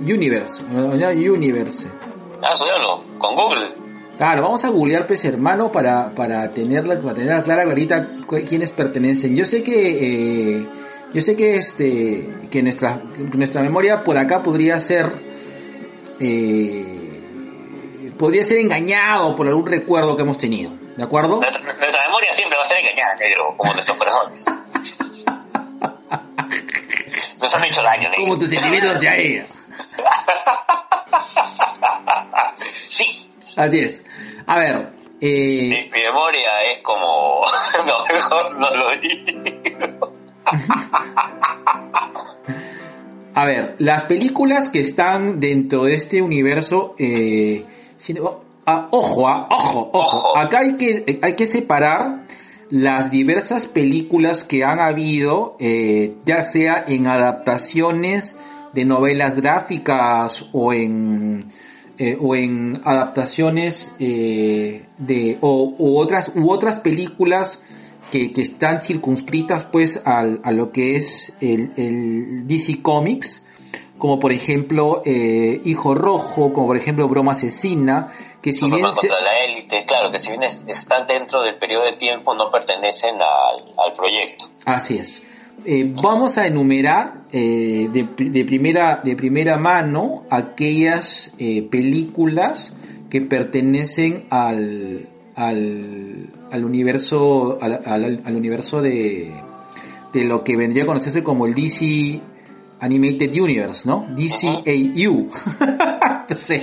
Universe. Universe. Ah, suyalo, con Google. Claro, vamos a googlear pues hermano para, para tenerla, para tener clara clarita quiénes pertenecen. Yo sé que, eh, yo sé que este, que nuestra, nuestra memoria por acá podría ser, eh, podría ser engañado por algún recuerdo que hemos tenido. ¿De acuerdo? Nuestra, nuestra memoria siempre va a ser engañada, negro, como nuestros corazones. Nos han hecho daño, negro. Como tus sentimientos hacia ella. Sí, Así es. A ver, eh, mi, mi memoria es como... no, mejor no lo digo. A ver, las películas que están dentro de este universo, eh, ah, ojo, ah, ojo, ojo, Ojo. acá hay que, hay que separar las diversas películas que han habido, eh, ya sea en adaptaciones de novelas gráficas o en, eh, o en adaptaciones eh, de, o, u otras, u otras películas que, que están circunscritas pues al, a lo que es el, el DC Comics, como por ejemplo eh, Hijo Rojo, como por ejemplo Broma Asesina, que si bien se- contra la élite, claro, que si bien es- están dentro del periodo de tiempo, no pertenecen al, al proyecto. Así es. Eh, vamos a enumerar eh, de, de primera de primera mano aquellas eh, películas que pertenecen al al, al universo al, al- al universo de de lo que vendría a conocerse como el DC Animated Universe, ¿no? DCAU. sé.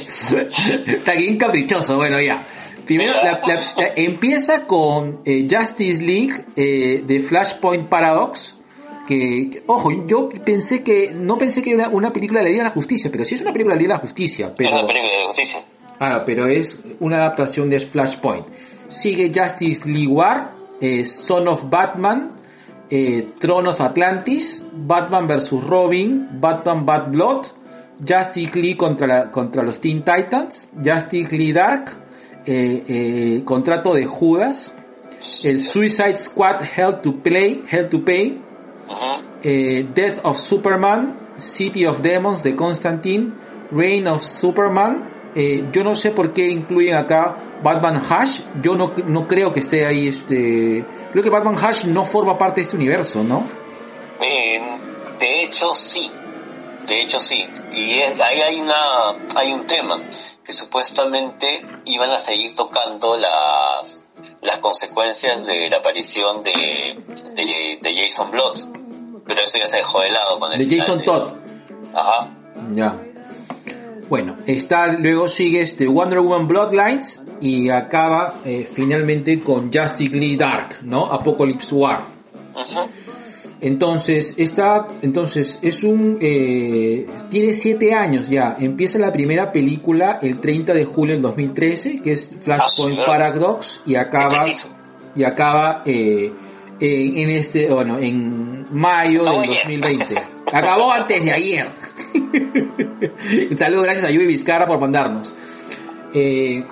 Está bien caprichoso, bueno ya. Primero, la- la- la- empieza con eh, Justice League eh, de Flashpoint Paradox. Que, que- ojo, yo pensé que, no pensé que era una película de la Liga de la Justicia, pero sí es una película de la Liga de la Justicia, Es pero, una película de justicia. ah, pero es una adaptación de Flashpoint. Sigue Justice League War, eh, Son of Batman, eh, Throne of Atlantis, Batman vs. Robin, Batman Bad Blood, Justice League contra, la- contra los Teen Titans, Justice League Dark, eh, Contrato de Judas, el Suicide Squad Hell to Play, Hell to Pay, Death of Superman, City of Demons de Constantine, Reign of Superman. Eh, yo no sé por qué incluyen acá Batman Hash. Yo no, no creo que esté ahí este. Creo que Batman Hash no forma parte de este universo, ¿no? Eh, de hecho, sí. De hecho, sí. Y es- ahí hay, una, hay un tema que supuestamente iban a seguir tocando las, las consecuencias de la aparición de, de, de Jason Blood. Pero eso ya se dejó de lado con el De Jason Todd. Ajá. Ya. Bueno, está, luego sigue este Wonder Woman Bloodlines y acaba eh, finalmente con Justice League Dark, ¿no? Apocalypse War. Entonces, está, entonces, es un, eh, tiene siete años ya. Empieza la primera película el 30 de julio del 2013, que es Flashpoint Ah, Paradox, y acaba, y acaba, eh, en, en este, bueno, en mayo Acabó del ayer. 2020. Acabó antes de ayer. Un saludo, gracias a Yui Vizcarra por mandarnos. Eh,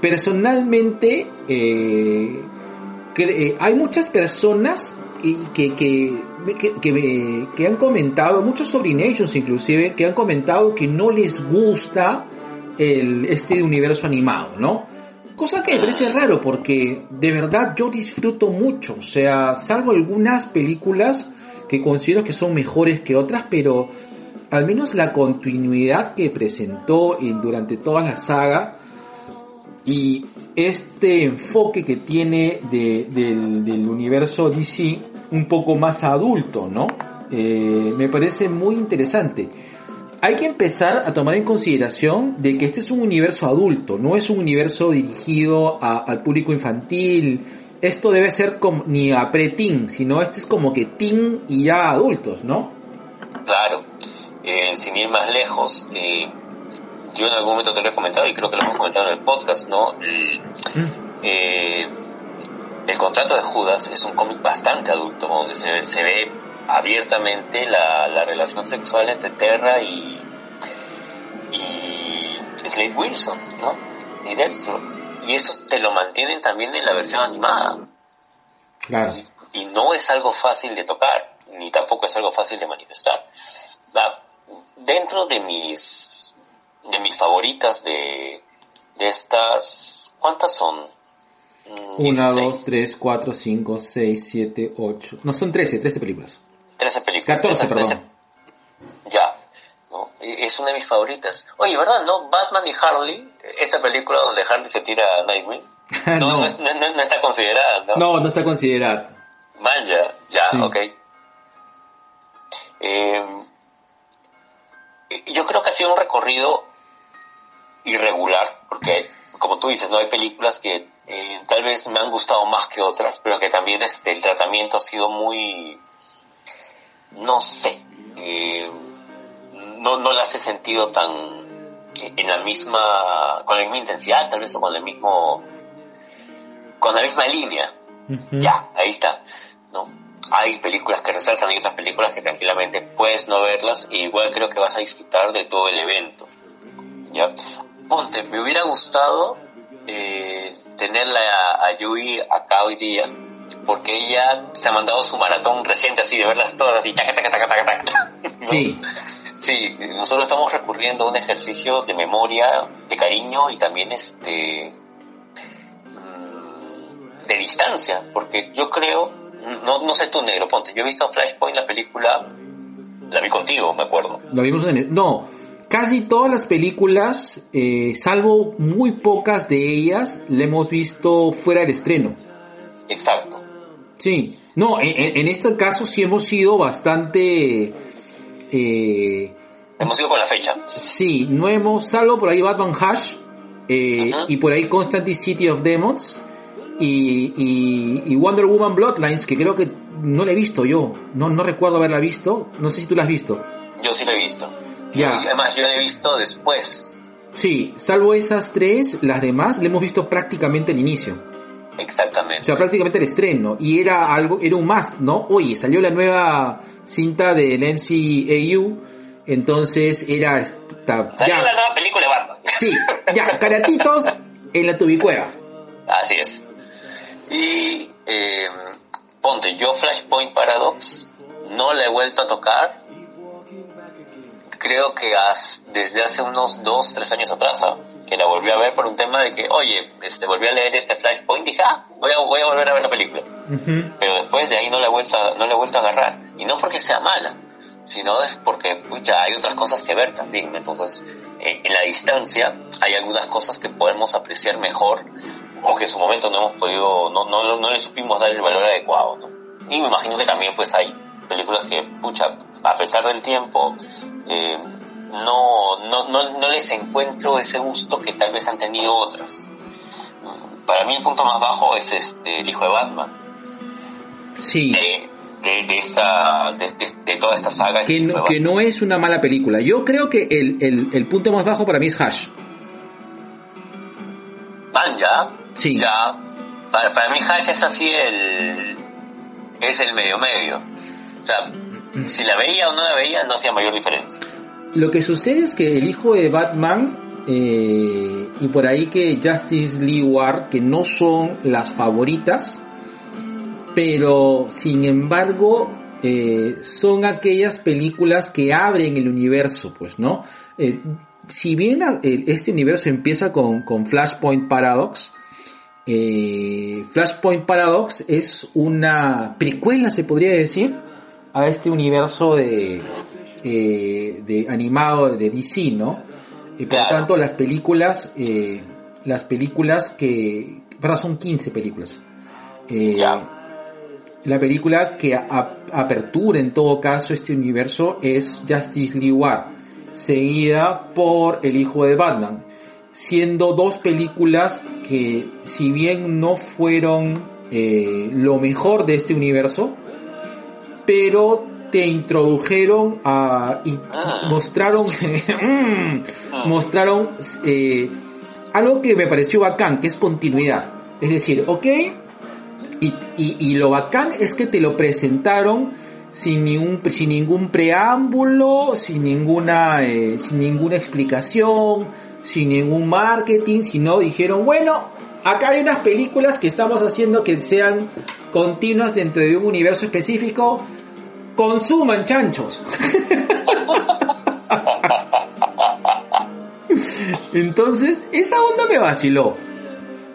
personalmente, eh, eh, hay muchas personas que, que, que, que han comentado, muchos sobrinations inclusive, que han comentado que no les gusta este universo animado, ¿no? Cosa que me parece raro porque de verdad yo disfruto mucho, o sea, salvo algunas películas que considero que son mejores que otras, pero al menos la continuidad que presentó en- durante toda la saga y este enfoque que tiene de- del, del universo DC un poco más adulto, ¿no? Eh, me parece muy interesante. Hay que empezar a tomar en consideración de que este es un universo adulto, no es un universo dirigido a- al público infantil. Esto debe ser como, ni a pre-teen, sino este es como que teen y ya adultos, ¿no? Claro, eh, sin ir más lejos, eh, yo en algún momento te lo he comentado y creo que lo hemos comentado en el podcast, ¿no? El, eh, el contrato de Judas es un cómic bastante adulto, donde se, se ve abiertamente la, la relación sexual entre Terra y, y Slade Wilson, ¿no? Y Deathstroke. Y eso te lo mantienen también en la versión animada Claro. y no es algo fácil de tocar, ni tampoco es algo fácil de manifestar. Va, Dentro de mis de mis favoritas de, de estas, ¿cuántas son? Mm, 1, 16, 2, 3, 4, 5, 6, 7, 8. No, son 13, 13 películas. 13 películas. 14, Esas 13 perdón. Ya, ¿no? Es una de mis favoritas. Oye, ¿verdad? ¿No? Batman y Harley, esta película donde Harley se tira a Nightwing, no, no, no, es- no está considerada, ¿no? no, no está considerada. Man, ya, ya, Sí. ok. Eh, yo creo que ha sido un recorrido irregular, porque como tú dices, no hay películas que eh, tal vez me han gustado más que otras, pero que también este, el tratamiento ha sido muy, no sé, eh, no, no las he sentido tan en la misma, con la misma intensidad, tal vez o con el mismo, con la misma línea. Ya, ahí está, ¿no? Hay películas que resaltan y otras películas que tranquilamente puedes no verlas e igual creo que vas a disfrutar de todo el evento, ¿ya? Ponte, me hubiera gustado eh, tenerla a, a Yui acá hoy día porque ella se ha mandado su maratón reciente así de verlas todas y taca, taca, taca, taca, taca, ¿no? Sí, Sí, nosotros estamos recurriendo a un ejercicio de memoria, de cariño y también este mm, de distancia, porque yo creo, no, no sé tú negro, ponte, yo he visto Flashpoint la película, la vi contigo, me acuerdo. lo vimos en el- No, casi todas las películas, eh, salvo muy pocas de ellas, la hemos visto fuera del estreno. Exacto. Sí, no, en- en este caso sí hemos sido bastante... Eh, Hemos ido con la fecha. sí, no hemos, salvo por ahí Batman Hash, eh, y por ahí Constantine City of Demons, y, y, y Wonder Woman Bloodlines, que creo que no la he visto yo, no, no recuerdo haberla visto, no sé si tú la has visto. Yo sí la he visto. Ya. Y además, yo la he visto después. Sí, salvo esas tres, las demás le hemos visto prácticamente al inicio. O Exactamente. sea, prácticamente el estreno. Y era algo, era un más, ¿no? Oye, salió la nueva cinta del MCAU, entonces era esta, Salió la nueva película de Batman. sí, ya, caratitos en la tubicueva. Así es. Y eh, ponte, yo Flashpoint Paradox no la he vuelto a tocar. Creo que desde hace unos dos, tres años atrás. Que la volví a ver por un tema de que, oye, este, volví a leer este Flashpoint y dije, ah, voy a, voy a volver a ver la película. Ujú. Pero después de ahí no la he vuelto a, no la he vuelto a agarrar. Y no porque sea mala, sino es porque pucha, hay otras cosas que ver también. Entonces, eh, en la distancia hay algunas cosas que podemos apreciar mejor o que en su momento no hemos podido, no, no, no le supimos dar el valor adecuado. ¿no? Y me imagino que también pues hay películas que, pucha, a pesar del tiempo, eh, no, no, no, no les encuentro ese gusto que tal vez han tenido otras. Para mí el punto más bajo es este, el hijo de Batman Sí, de, de, de esta, de, de- toda esta saga. que no, que no es una mala película. Yo creo que el, el, el punto más bajo para mí es Hash. Van ya, Sí. ya. Para, para mí Hash es así el, es el medio medio. O sea, si la veía o no la veía no hacía mayor diferencia. Lo que sucede es que el hijo de Batman eh, y por ahí que Justice League War, que no son las favoritas, pero sin embargo eh, son aquellas películas que abren el universo, pues, ¿no? Eh, si bien eh, este universo empieza con, con Flashpoint Paradox, Flashpoint Paradox es una precuela, se podría decir, a este universo de, eh, de animado de DC, ¿no? Y por Claro. tanto, las películas, eh, las películas que, perdón, son 15 películas. Eh, Ya. la película que a- apertura en todo caso este universo es Justice League War, seguida por El Hijo de Batman, siendo dos películas que si bien no fueron eh, lo mejor de este universo, pero te introdujeron a, y Ah. mostraron mm, mostraron eh, algo que me pareció bacán, que es continuidad. Es decir, ok, y, y, y lo bacán es que te lo presentaron sin ningún, sin ningún preámbulo, sin ninguna, eh, sin ninguna explicación, sin ningún marketing, sino dijeron, bueno, acá hay unas películas que estamos haciendo que sean continuas dentro de un universo específico, consuman chanchos. Entonces, esa onda me vaciló.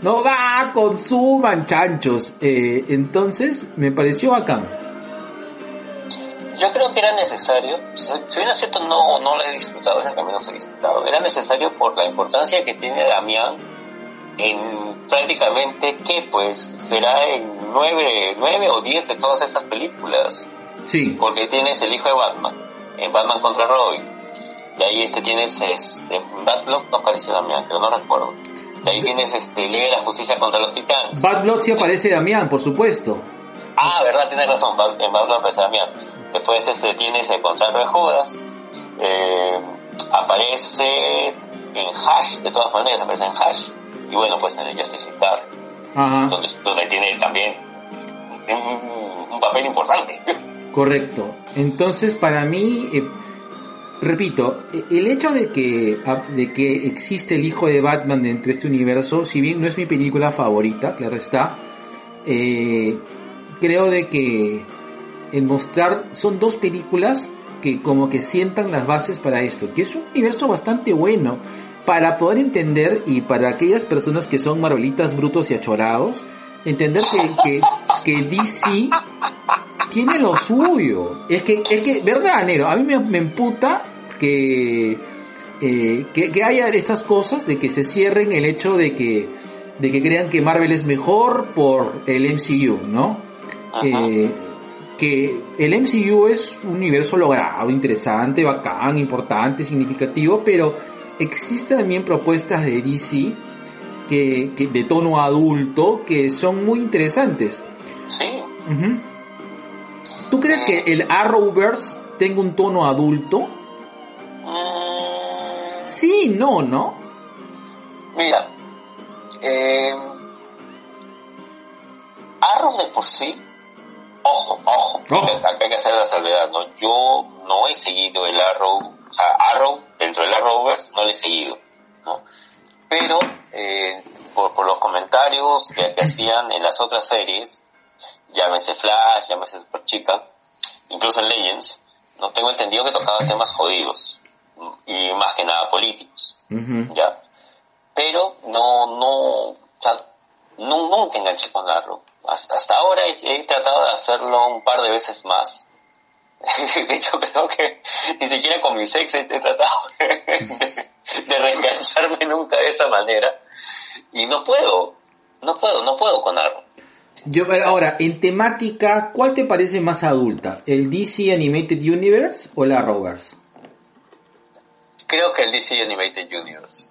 No, va, consuman chanchos. Eh, entonces, me pareció bacán. Yo creo que era necesario, si bien es cierto no, no lo he disfrutado, es el que menos he disfrutado, era necesario por la importancia que tiene Damián en prácticamente que pues será en nueve, nueve o diez de todas estas películas, Sí, porque tienes el hijo de Batman, en Batman contra Robin, de ahí este tienes este, Blood no apareció Damián, pero no recuerdo, de ahí tienes este Liga de la Justicia contra los Titanes, Bad Blood sí aparece Damián, por supuesto. Ah, verdad, tienes razón, Bad- en Bad Blood aparece Damián. Después este, tienes el contrato de Judas, eh, aparece en Hash, de todas maneras aparece en Hash, y bueno, pues en el Justice Ajá, donde, donde tiene también un, un papel importante. correcto. Entonces, para mí, eh, repito, eh, el hecho de que, ah, de que existe el hijo de Batman dentro de este universo, si bien no es mi película favorita, claro está, eh, creo de que el mostrar son dos películas que como que sientan las bases para esto, que es un universo bastante bueno para poder entender y para aquellas personas que son marvelitas brutos y achorados, entender que, que, que DC tiene lo suyo. Es que, es que, verdad, Nero, a mí me, me emputa que, eh, que, que haya estas cosas de que se cierren el hecho de que, de que crean que Marvel es mejor por el MCU, ¿no? Eh, que el MCU es un universo logrado, interesante, bacán, importante, significativo, pero existen también propuestas de DC que, que de tono adulto que son muy interesantes. Sí, Ujú. ¿Tú crees que el Arrowverse tenga un tono adulto? Mm, Sí, no, ¿no? mira, eh, Arrow de por sí, ojo, ojo, acá hay que hacer la salvedad, ¿no? Yo no he seguido el Arrow, o sea, Arrow, dentro del Arrowverse, no lo he seguido, ¿no? Pero, eh, por, por los comentarios que, que hacían en las otras series, llámese Flash, llámese Superchica, incluso en Legends, no tengo entendido que tocaban temas jodidos, y más que nada políticos ya pero no no o sea, nu- nunca enganché con Arrow hasta, hasta ahora he, he tratado de hacerlo un par de veces más. De hecho creo que ni siquiera con mi sex he, he tratado de, de reengancharme nunca de esa manera. Y no puedo no puedo no puedo con Arrow Yo, eh, ahora, en temática, ¿cuál te parece más adulta? ¿El DC Animated Universe o el Arrowverse? creo que el DC Animated Universe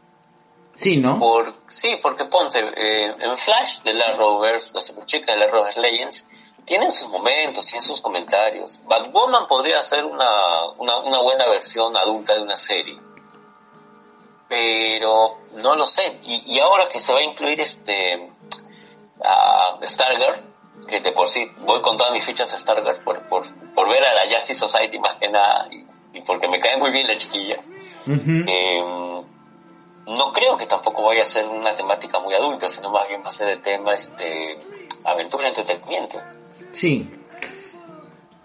Sí, ¿no? Por, sí, porque ponte, eh, en Flash de la Rovers, la Superchica de la Rovers Legends, tienen sus momentos, tienen sus comentarios. Batwoman podría ser una, una, una buena versión adulta de una serie. Pero no lo sé. Y, y ahora que se va a incluir este a Stargirl, que de por sí voy con todas mis fichas a Stargirl por, por, por ver a la Justice Society más que nada y, y porque me cae muy bien la chiquilla. Eh, no creo que tampoco vaya a ser una temática muy adulta, sino más bien va a ser el tema este aventura y entretenimiento. Sí.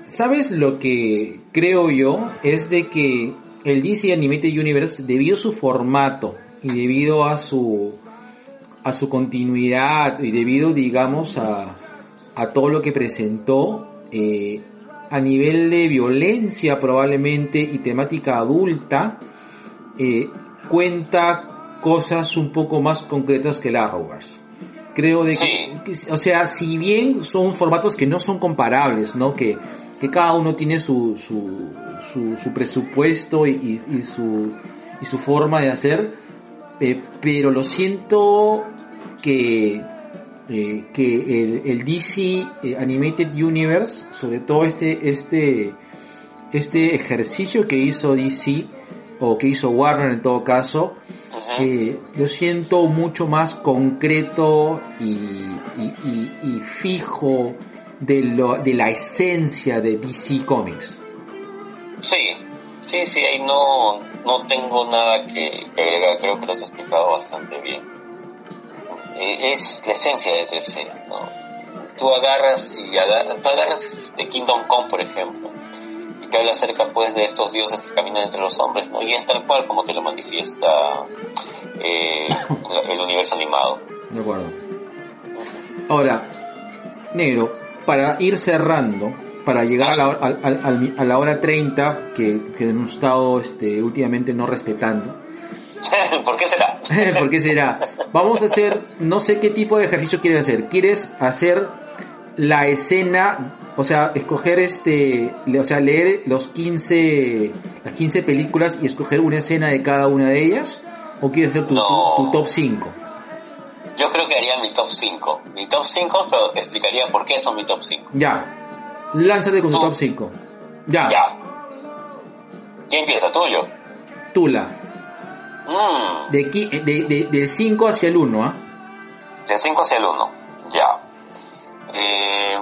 ¿Sabes lo que creo yo? Es de que el DC Animated Universe, debido a su formato y debido a su a su continuidad y debido, digamos, a, a todo lo que presentó, eh, a nivel de violencia probablemente y temática adulta, eh, cuenta cosas un poco más concretas que el Arrowverse. Creo de que, que- o sea, si bien son formatos que no son comparables, ¿no? Que, que cada uno tiene su, su, su, su presupuesto y, y- y su, y su forma de hacer, eh, pero lo siento que, eh, que el, el DC eh, Animated Universe, sobre todo este, este, este ejercicio que hizo DC, o que hizo Warner en todo caso, eh, lo siento mucho más concreto y, y, y- y fijo de, lo, de la esencia de DC Comics. Sí, sí, sí, ahí no, no tengo nada que que agregar, creo que lo has explicado bastante bien. Eh, es la esencia de DC, ¿no? Tú agarras y agarras, tú de Kingdom Come, por ejemplo, y te habla acerca pues de estos dioses que caminan entre los hombres, ¿no? Y es tal cual como te lo manifiesta eh, el universo animado. De acuerdo. Ahora, negro, para ir cerrando, para llegar a la, al- a la hora 30, que, que hemos estado este, últimamente no respetando, ¿Por qué será? ¿Por qué será? Vamos a hacer, no sé qué tipo de ejercicio quieres hacer. ¿Quieres hacer la escena, o sea, escoger este, o sea, leer los 15, las 15 películas y escoger una escena de cada una de ellas? ¿O quieres hacer tu, No. tu, tu top 5? Yo creo que haría mi top 5. Mi top 5, pero te explicaría por qué son mi top 5. Ya. Lánzate con tu top 5. Ya. Ya. ¿Quién empieza? ¿Tuyo? Tula. Mmm, De, de, de- del 5 hacia el 1, ¿ah? de 5 hacia el 1. Ya. Eh,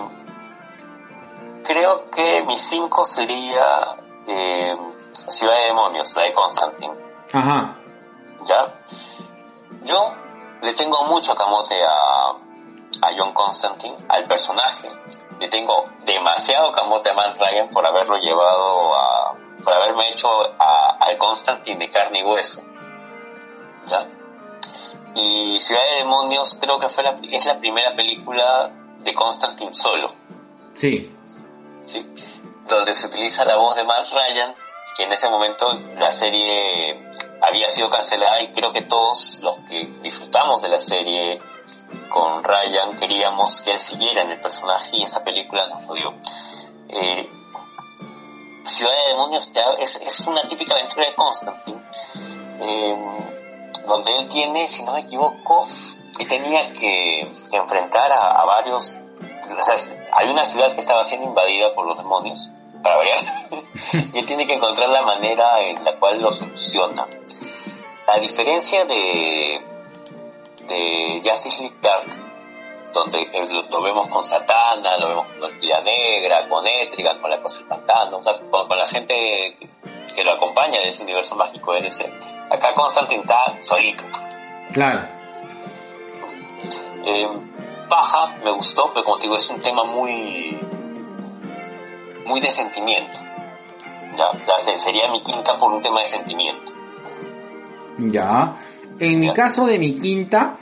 creo que mi 5 sería eh, Ciudad de Demonios, la de Constantine. Ajá. ¿Ya? Yo le tengo mucho camote a, a John Constantine, al personaje. Le tengo demasiado camote a Matt Ryan por haberlo llevado a... por haberme hecho a, al Constantine de carne y hueso. ¿Ya? Y Ciudad de Demonios creo que fue la, es la primera película de Constantine solo. Sí. ¿sí? donde se utiliza la voz de Matt Ryan, que en ese momento la serie había sido cancelada y creo que todos los que disfrutamos de la serie con Ryan queríamos que él siguiera en el personaje y esa película nos lo dio. Eh, Ciudad de Demonios es, es una típica aventura de Constantine, eh, donde él tiene, si no me equivoco, que tenía que enfrentar a, varios hay una ciudad que estaba siendo invadida por los demonios, para variar, y él tiene que encontrar la manera en la cual lo soluciona. A diferencia de, de Justice League Dark, donde eh, lo, vemos con Satana, lo vemos con Orquídea Negra, con Etrigan, con la cosa del pantano, o sea, con la gente que lo acompaña en ese universo mágico de DC. Acá Constantine está solito. Claro. Eh, Paja me gustó, pero como te digo, es un tema muy muy de sentimiento. Ya, ya sería mi quinta por un tema de sentimiento. Ya. En mi caso de mi quinta,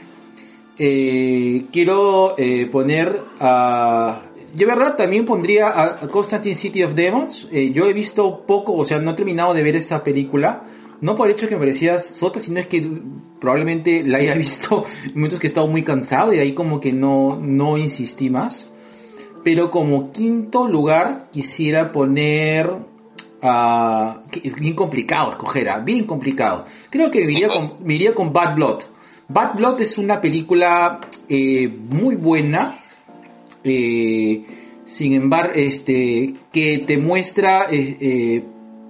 eh, quiero eh, poner a... Yo, verdad, también pondría a, Constantine City of Demons. Eh, yo he visto poco, o sea, no he terminado de ver esta película. No por el hecho de que me parecía sota, sino es que probablemente la haya visto en momentos que he estado muy cansado y de ahí como que no, no insistí más. Pero como quinto lugar quisiera poner a... que- bien complicado escoger, ah, bien complicado. Creo que me iría, con, me iría con Bad Blood. Bad Blood es una película eh, muy buena. Eh, sin embargo, este, que te muestra, eh,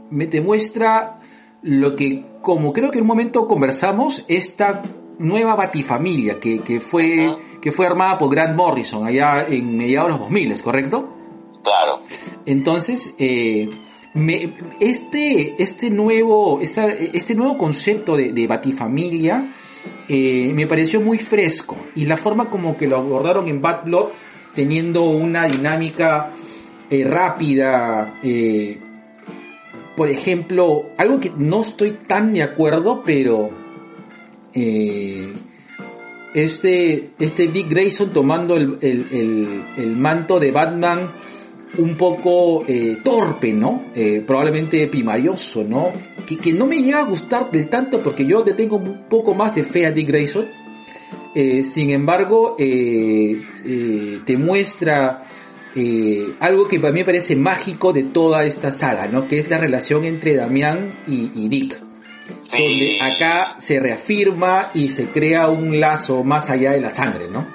me te muestra lo que, como creo que en un momento conversamos, esta nueva batifamilia que, que fue, Ajá. que fue armada por Grant Morrison allá en mediados de los 2000, ¿correcto? Claro, Entonces, eh, me, este, este nuevo, esta, este nuevo concepto de, de Batifamilia eh, me pareció muy fresco y la forma como que lo abordaron en Bad Blood teniendo una dinámica eh, rápida, eh, por ejemplo, algo que no estoy tan de acuerdo, pero eh, este, este Dick Grayson tomando el, el, el, manto de Batman un poco torpe, ¿no? Eh, probablemente primarioso, ¿no? Que, que no me llega a gustar del tanto porque yo le tengo un poco más de fe a Dick Grayson. Eh, sin embargo, eh, eh, te muestra eh, algo que para mí parece mágico de toda esta saga, ¿no? Que es la relación entre Damián y, y Dick. Sí. Donde acá se reafirma y se crea un lazo más allá de la sangre, ¿no?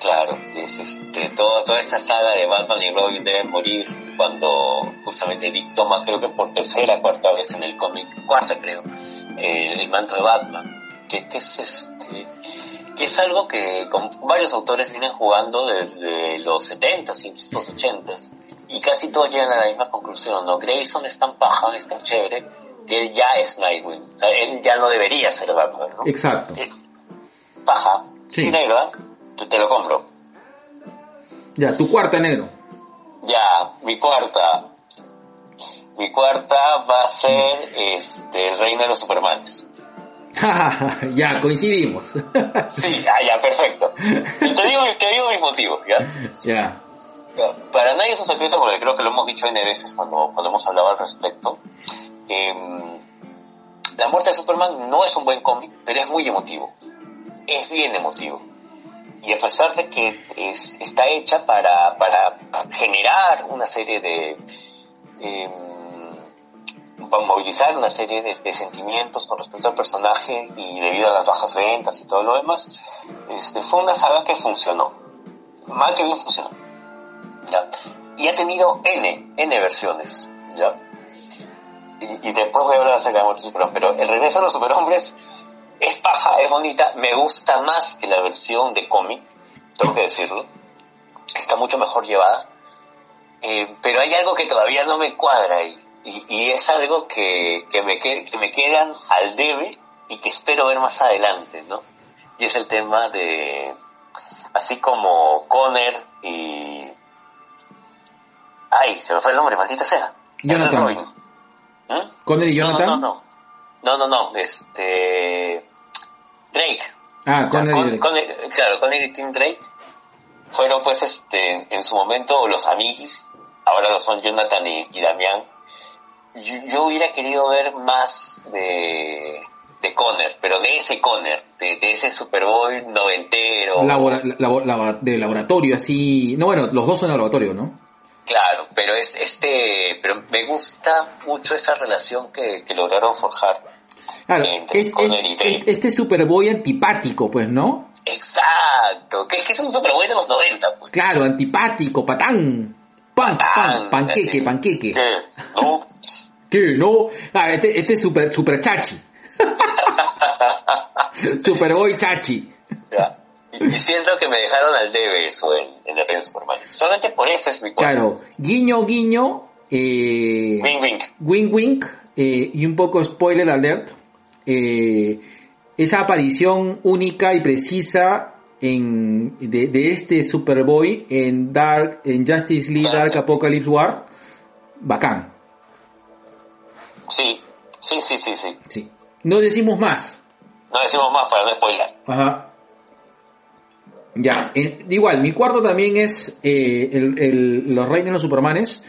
Claro, es este, toda, toda esta saga de Batman y Robin deben morir cuando justamente Dick toma, creo que por tercera, cuarta vez en el cómic, cuarta creo, el manto de Batman, que, que es este, que es algo que con varios autores vienen jugando desde los 70 y los 80 y casi todos llegan a la misma conclusión, ¿no? Grayson es tan paja, es tan chévere, que él ya es Nightwing, o sea, él ya no debería ser Batman, ¿no? Exacto. Paja, Sí. sí, negra, te, te lo compro. Ya, tu cuarta negro. Ya, mi cuarta. Mi cuarta va a ser este, el reino de los supermanes. ya, coincidimos. Sí, ah, ya, perfecto. Te digo, te digo mis motivos, ¿ya? ya. Ya, Para nadie es un sorpresa porque creo que lo hemos dicho N veces cuando, cuando hemos hablado al respecto. Em, la muerte de Superman no es un buen cómic, pero es muy emotivo. Es bien emotivo. Y a pesar de que es- está hecha para, para generar una serie de... em, movilizar una serie de, sentimientos con respecto al personaje y debido a las bajas ventas y todo lo demás, este, fue una saga que funcionó. Mal que bien funcionó. ¿ya? Y ha tenido N, N versiones, ¿ya? Y, después voy a hablar acerca de muerte Superman, pero el regreso de los superhombres es paja, es bonita, me gusta más que la versión de cómic, tengo que decirlo, está mucho mejor llevada, Eh, pero hay algo que todavía no me cuadra ahí, y, y es algo que, que, me que, que me quedan al debe y que espero ver más adelante, ¿no? Y es el tema de, así como Conner y... Ay, se me fue el nombre, maldita sea. Jonathan. Robin. ¿Mm? Conner y Jonathan. No, no, no. No, no, no. Este. Drake. Ah, O sea, Conner y Drake. claro, Conner y Tim Drake fueron, pues, este, en su momento los amiguis. Ahora lo son Jonathan y, y Damián. Yo, yo hubiera querido ver más de, de Conner, pero de ese Conner, de, de ese Superboy noventero. Labora- labo- labo- de laboratorio, así. No, bueno, los dos son laboratorio, ¿no? Claro, pero es este, pero me gusta mucho esa relación que, que lograron forjar. Claro, Entre es, Conner es- y es- este Superboy antipático, pues, ¿no? Exacto, que es que es un superboy de los 90, pues. Claro, antipático, patán. Pan, pan, Patán, panqueque, panqueque. ¿Qué? ¿No? ¿Qué? No. Ah, este, este es super, super chachi. Superboy chachi. Ya. Y, siento que me dejaron al debe eso en, en el Superman. Solamente por eso es mi cuarto. Claro, guiño, guiño, eh, Wing wing. wink, wink, eh, y un poco spoiler alert. Eh, esa aparición única y precisa en, de, de este Superboy en Dark, en Justice League. Dark Apocalypse War, bacán, Sí, sí, sí, sí, sí. sí. No decimos más. No decimos más para no spoiler. Ajá. Ya, igual, mi cuarto también es eh, el, el- Los Reinos de los Supermanes.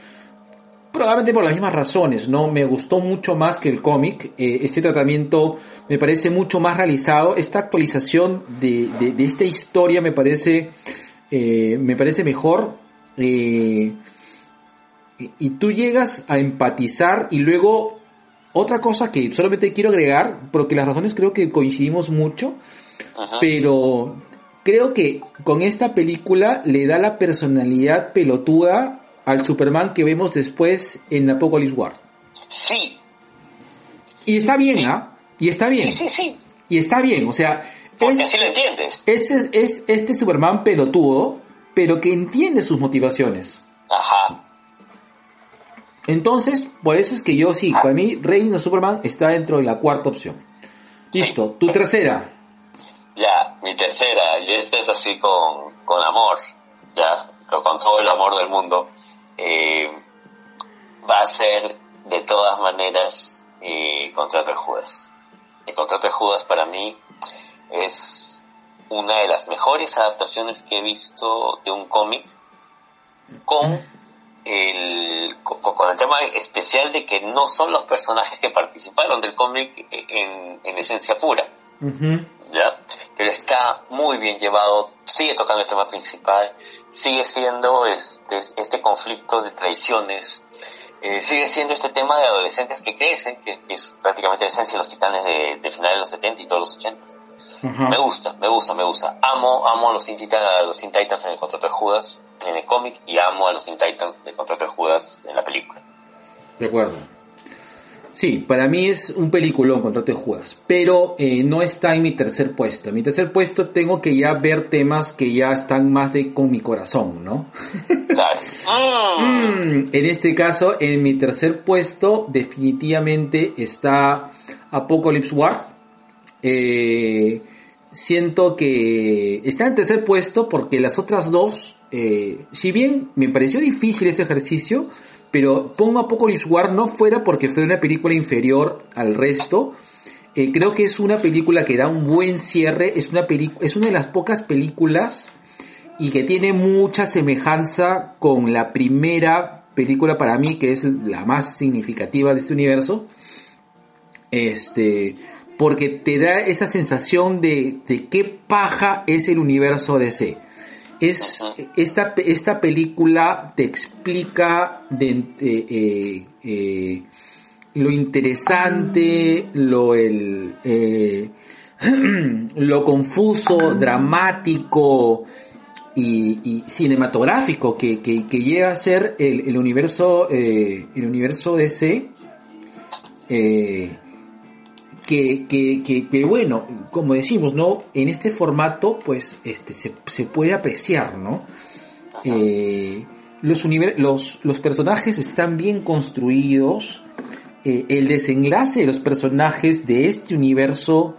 Probablemente por las mismas razones, ¿no? Me gustó mucho más que el cómic. eh, este tratamiento me parece mucho más realizado. Esta actualización de, de- de esta historia me parece, eh, me parece mejor. eh, y tú llegas a empatizar y luego otra cosa que solamente quiero agregar, porque las razones creo que coincidimos mucho, pero creo que con esta película le da la personalidad pelotuda al Superman que vemos después en Apocalypse War. Sí, Y está bien, ¿ah? Y está bien. sí, sí, sí. Y está bien, o sea, Porque es, así lo entiendes. es, es este Superman pelotudo, pero que entiende sus motivaciones. Ajá. Entonces, por eso es que yo sí, para mí Reigns of Superman está dentro de la cuarta opción. Listo, tu tercera. Ya, mi tercera, y esta es así con, con amor, ya, con con todo el amor del mundo, eh, va a ser de todas maneras eh, Contrato de Judas. El Contrato de Judas para mí es una de las mejores adaptaciones que he visto de un cómic con el, con, con el tema especial de que no son los personajes que participaron del cómic en, en esencia pura. Ujú. ¿ya? Pero está muy bien llevado, sigue tocando el tema principal, sigue siendo este, este conflicto de traiciones, eh, sigue siendo este tema de adolescentes que crecen, que, que es prácticamente la esencia de los titanes de, de finales de los 70 y todos los 80. Ajá. Me gusta, me gusta, me gusta. Amo, amo a los Teen Titans, a los Teen Titans en el contrato de Judas en el cómic y amo a los Teen Titans el contrato de Judas en la película. De acuerdo. Sí, para mí es un peliculón Contrato de Judas, pero eh, no está en mi tercer puesto. En mi tercer puesto tengo que ya ver temas que ya están más de con mi corazón, ¿no? Claro. Mm. Mm, en este caso, en mi tercer puesto definitivamente está Apocalypse War. Eh, siento que está en tercer puesto porque las otras dos, eh, si bien me pareció difícil este ejercicio, pero pongo Apocalypse War no fuera porque fue una película inferior al resto. Eh, creo que es una película que da un buen cierre, es una, es una de las pocas películas y que tiene mucha semejanza con la primera película para mí, que es la más significativa de este universo. Este, porque te da esta sensación de, de qué paja es el universo DC. Es, esta, esta película te explica de, eh, eh, eh, lo interesante, lo, el, eh, lo confuso, dramático y, y cinematográfico que, que, que llega a ser el, el universo, eh, el universo DC. Eh, que, que, que, bueno, como decimos, ¿no? En este formato, pues, este, se, se puede apreciar, ¿no? Eh, los, los, los personajes están bien construidos, eh, el desenlace de los personajes de este universo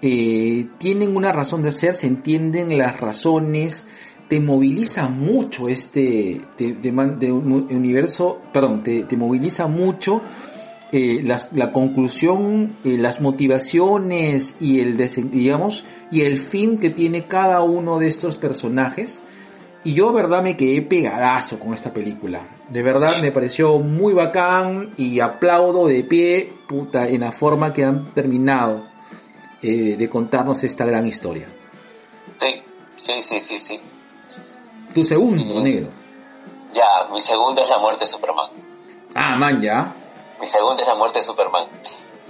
eh, tienen una razón de ser, se entienden las razones, te moviliza mucho este te- de un universo, perdón, te, te moviliza mucho eh, las- la conclusión, eh, las motivaciones y el digamos y el fin que tiene cada uno de estos personajes. Y yo, verdad, me quedé pegadazo con esta película. De verdad, Sí. me pareció muy bacán y aplaudo de pie, puta, en la forma que han terminado eh, de contarnos esta gran historia. Sí, sí, sí, sí, sí. Tu segundo, Mm. negro. Ya, mi segunda es la muerte de Superman. Ah, man, ya. Mi segunda es la muerte de Superman.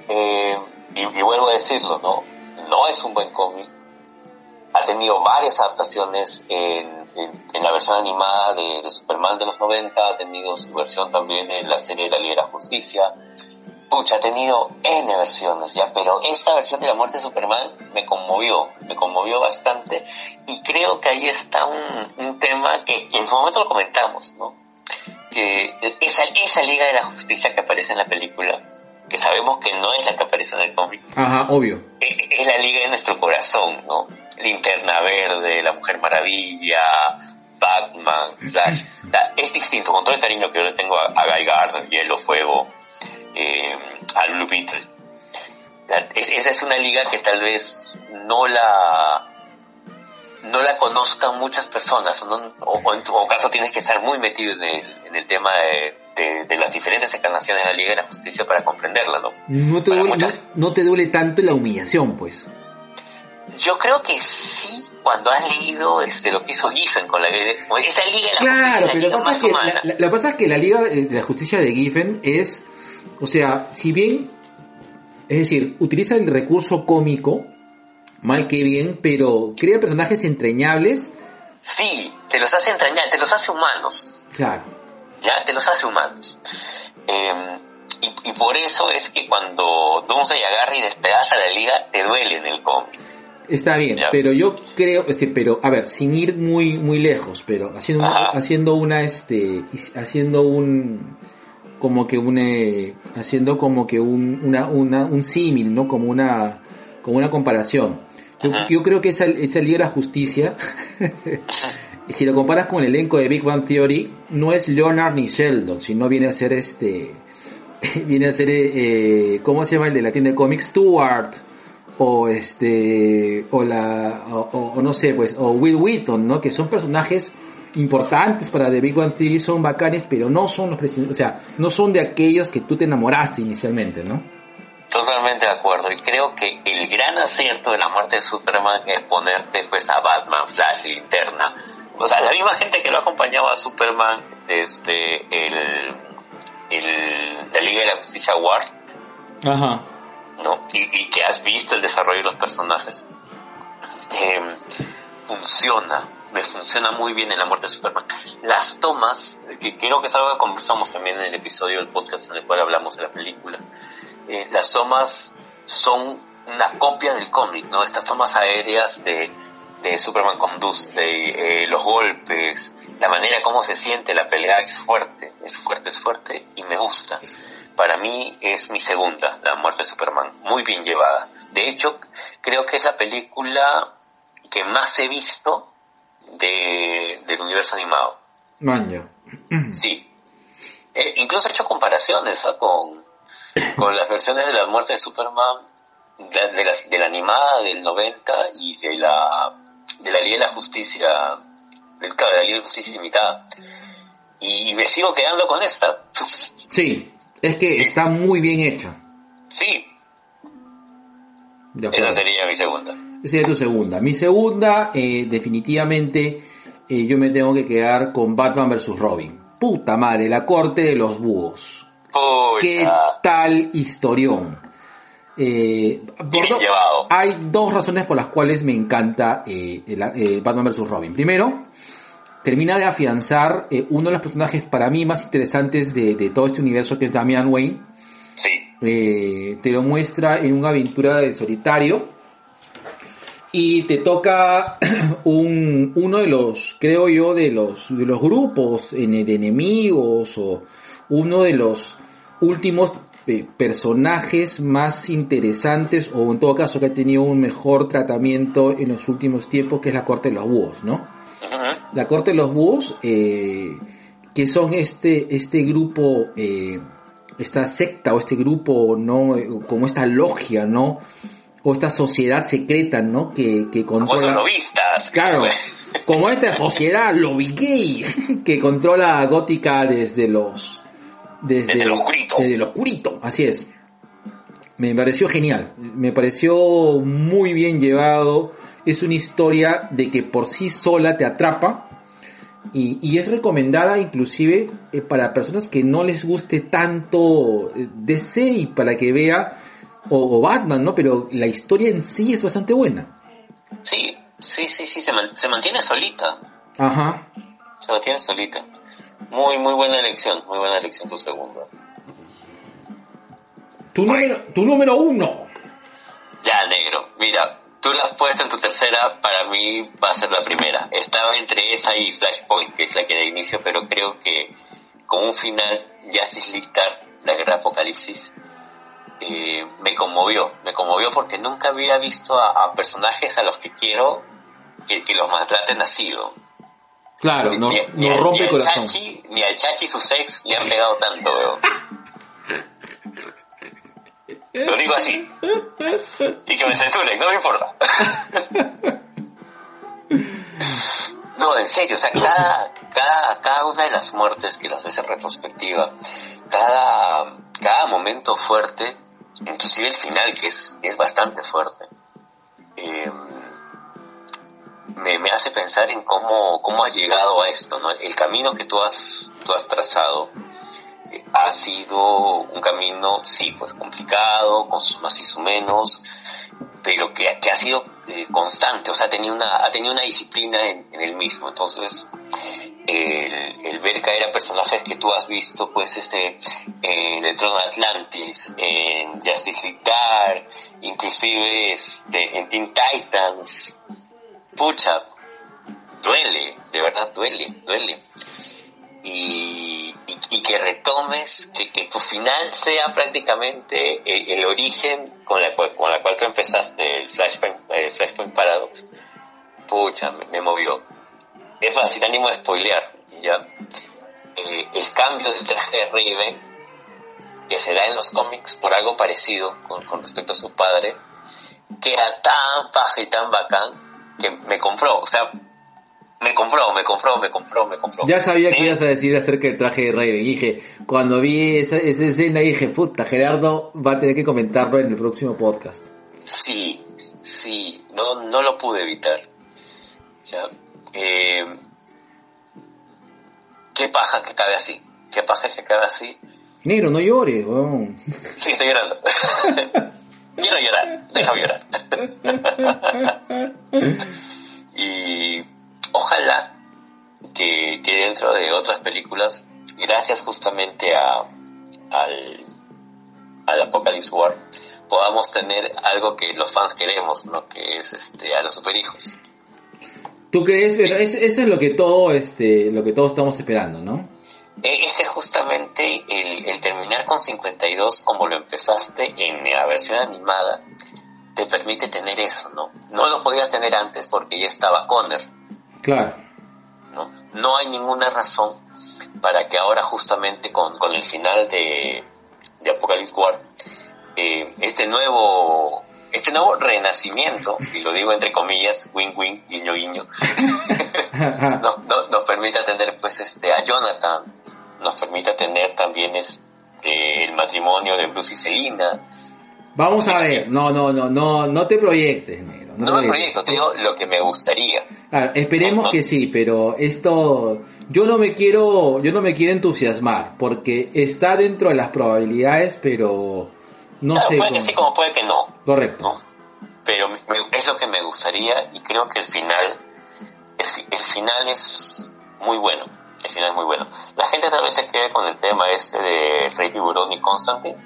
Eh, y, vuelvo a decirlo, ¿no? No es un buen cómic. Ha tenido varias adaptaciones en, la versión animada de, Superman de los 90, ha tenido su versión también en la serie de la Liga de Justicia. Pucha, ha tenido N versiones ya, pero esta versión de la muerte de Superman me conmovió, me conmovió bastante y creo que ahí está un, un tema que, que en su momento lo comentamos, ¿no? Que esa, esa Liga de la Justicia que aparece en la película, que sabemos que no es la que aparece en el cómic, Ajá, obvio. e- es la Liga de nuestro corazón, ¿no? Linterna Verde, La Mujer Maravilla, Batman, Flash. Es distinto, con todo el cariño que yo le tengo a, a Guy Gardner, Hielo, Fuego, eh, a Blue Beetle. La- es- esa es una liga que tal vez no la no la conozcan muchas personas, o, no- o- o en tu caso tienes que estar muy metido en el, en el tema de, de- de las diferentes encarnaciones de la Liga de la Justicia para comprenderla, ¿no? No te, duele, no, muchas- no te duele tanto la humillación, pues. Yo creo que sí, cuando has leído este, lo que hizo Giffen con la con esa Liga de la Claro, Justicia, pero la Liga que pasa que la, la- que pasa es que la Liga de la Justicia de Giffen es, o sea, si bien, es decir, utiliza el recurso cómico, mal que bien, pero crea personajes entrañables, Sí, te los hace entrañar, te los hace humanos. claro. ya te los hace humanos. Eh, y, y por eso es que cuando Doomsday agarra y despedaza la liga, te duele en el cómic. Está bien, Ya. pero yo creo, este, pero a ver, sin ir muy muy lejos, pero haciendo una, haciendo una este haciendo un como que un, eh, haciendo como que un, una, una, un símil, ¿no? Como una, como una comparación. Yo, creo que esa, esa Liga Justicia, y si lo comparas con el elenco de Big Bang Theory, no es Leonard ni Sheldon, sino viene a ser este, viene a ser, eh, ¿cómo se llama el de la tienda de cómics? Stewart, o este, o la, o, o- o no sé, pues, o Will Wheaton, ¿no? Que son personajes importantes para The Big Bang Theory, son bacanes, pero no son los presidentes, o sea, no son de aquellos que tú te enamoraste inicialmente, ¿no? Totalmente de acuerdo. Y creo que el gran acierto de la muerte de Superman es ponerte pues a Batman, Flash, Linterna. O sea, la misma gente que lo acompañaba a Superman desde el, el la Liga de la Justicia War, Ajá. ¿no? Y, y que has visto el desarrollo de los personajes. Eh, funciona, me funciona muy bien en la muerte de Superman. Las tomas, que creo que es algo que conversamos también en el episodio del podcast en el cual hablamos de la película, eh, las tomas son una copia del cómic, ¿no? Estas tomas aéreas de, de Superman con Dusty, eh, los golpes, la manera como se siente la pelea es fuerte, es fuerte, es fuerte y me gusta. Para mí es mi segunda, La muerte de Superman, muy bien llevada. De hecho, creo que es la película que más he visto de, del universo animado. Maño. Sí. Eh, incluso he hecho comparaciones ¿ah? con, con las versiones de la muerte de Superman, de, de, las- de la animada del 90 y de la, de la Liga de la Justicia, del, claro, de la Liga de la Justicia Limitada. Y, me sigo quedando con esta. Sí, es que está muy bien hecha. sí, esa sería mi segunda. Esa sería tu segunda. Mi segunda, eh, definitivamente, eh, yo me tengo que quedar con Batman vs. Robin. Puta madre, la corte de los búhos. ¿Qué tal historión? Eh, hay dos razones por las cuales me encanta eh, el- eh, Batman vs. Robin. Primero, termina de afianzar eh, uno de los personajes para mí más interesantes de, de todo este universo que es Damian Wayne. Sí, te lo muestra en una aventura de solitario y te toca un, uno de los, creo yo, de los, de los grupos de enemigos o uno de los últimos eh, personajes más interesantes o en todo caso que ha tenido un mejor tratamiento en los últimos tiempos que es la corte de los búhos, ¿no? La corte de los búhos, eh, que son este, este grupo, eh, esta secta o este grupo, ¿no? Como esta logia, ¿no? O esta sociedad secreta, ¿no? Que, que controla... lobistas. Claro, como esta sociedad lobby gay que controla a Gótica desde los... Desde, Desde lo oscurito. Desde lo oscurito, así es. Me pareció genial, me pareció muy bien llevado. Es una historia de que por sí sola te atrapa y, y es recomendada inclusive eh, para personas que no les guste tanto eh, DC y para que vea o, o Batman, ¿no? Pero la historia en sí es bastante buena. Sí, sí, sí, sí, se, man- se mantiene solita. Ajá. Se mantiene solita. Muy, muy buena elección, muy buena elección tu segunda. Tu número, tu número uno. Ya, negro, mira, tú la has puesto en tu tercera, para mí va a ser la primera. Estaba entre esa y Flashpoint, que es la que da inicio, pero creo que con un final, Justice League Dark, la guerra de Apocalipsis, eh, me conmovió, me conmovió porque nunca había visto a, a personajes a los que quiero que, que los maltraten así, ¿no? Claro, no, ni, rompe el corazón. Chachi, ni al Chachi su sex le han pegado tanto, weón. Lo digo así. Y que me censuren, no me importa. No, en serio, o sea, cada, cada, cada una de las muertes que las ves en retrospectiva, cada, cada momento fuerte, inclusive el final, que es, es bastante fuerte, eh, me, me hace pensar en cómo, cómo has llegado a esto, ¿no? El camino que tú has, tú has trazado eh, ha sido un camino, sí, pues complicado, con sus más y sus menos, pero que, que ha sido eh, constante, o sea, ha tenido una, ha tenido una disciplina en, en el mismo. Entonces, el, el ver caer a personajes que tú has visto, pues, este, en el trono de Atlantis, en Justice League Dark, inclusive este, en Teen Titans, pucha, duele, de verdad duele, duele. Y, y, y que retomes, que, que tu final sea prácticamente el, el origen con la, cual, con la cual tú empezaste el Flashpoint, el Flashpoint Paradox, pucha, me, me movió. Es más, sin ánimo de spoilear, ya. Eh, el cambio del traje de Raven, que se da en los cómics por algo parecido con, con respecto a su padre, que era tan paja y tan bacán que me compró, o sea, me compró, me compró, me compró, me compró. Ya sabía que ibas a decir acerca del traje de Raven. Dije, cuando vi esa, esa escena dije, puta, Gerardo va a tener que comentarlo en el próximo podcast. Sí, sí, no, no lo pude evitar. Ya, eh, qué paja que cabe así, qué paja que cabe así. Negro, no llores, weón. Sí, estoy llorando. Quiero llorar, déjame llorar. y ojalá que, que dentro de otras películas, gracias justamente a, al, al Apocalypse War, podamos tener algo que los fans queremos, ¿no? Que es este a los superhijos. ¿Tú crees? Pero es- eso es lo que todo, este, lo que todos estamos esperando, ¿no? Es que justamente el, el terminar con 52 como lo empezaste en la versión animada te permite tener eso, ¿no? No lo podías tener antes porque ya estaba Connor, Claro. ¿no? No hay ninguna razón para que ahora justamente con, con el final de, de Apocalypse War, eh, este nuevo este nuevo renacimiento, y lo digo entre comillas, win win, guiño guiño, nos, nos permite tener pues este a Jonathan, nos permite tener también este el matrimonio de Bruce y Selina. Vamos a ver, no, no, no, no, no te proyectes, negro. No, te me proyecto, te digo lo que me gustaría. Claro, esperemos que sí, pero esto yo no me quiero yo no me quiero entusiasmar porque está dentro de las probabilidades, pero no Claro, sé. puede cómo- que sí como puede que no, Correcto. ¿no? Pero me- es lo que me gustaría y creo que el final, el, el final es muy bueno. El final es muy bueno. La gente tal vez se quede con el tema este de Rey Tiburón y Constantine.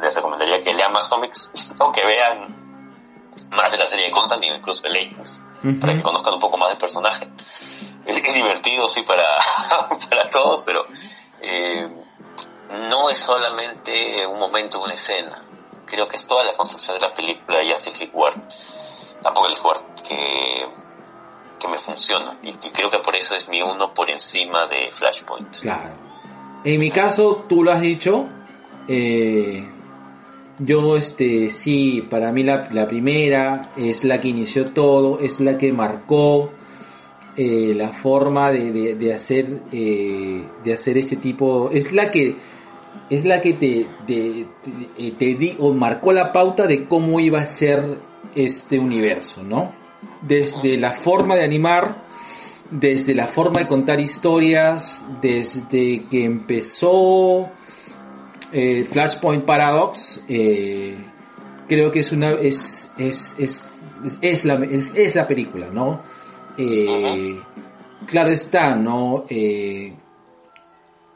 Les recomendaría que lean más cómics o que vean más de la serie de Constantine, incluso de Lakers, Ujú. para que conozcan un poco más del personaje. Es, es divertido, sí, para, para todos, pero eh, no es solamente un momento, una escena. Creo que es toda la construcción de la película Justice League War, Apocalypse War, que, que me funciona. Y, creo que por eso es mi uno por encima de Flashpoint. Claro. En mi caso, tú lo has dicho. eh, yo, este, sí, para mí la, la primera es la que inició todo, es la que marcó eh, la forma de, de, hacer, eh, de hacer este tipo, es la que, es la que te, te, te, te di, o marcó la pauta de cómo iba a ser este universo, ¿no? Desde la forma de animar, desde la forma de contar historias, desde que empezó eh, Flashpoint Paradox, eh, creo que es una es es es, es, es la es, es la película, ¿no? Eh, claro está, ¿no? Eh,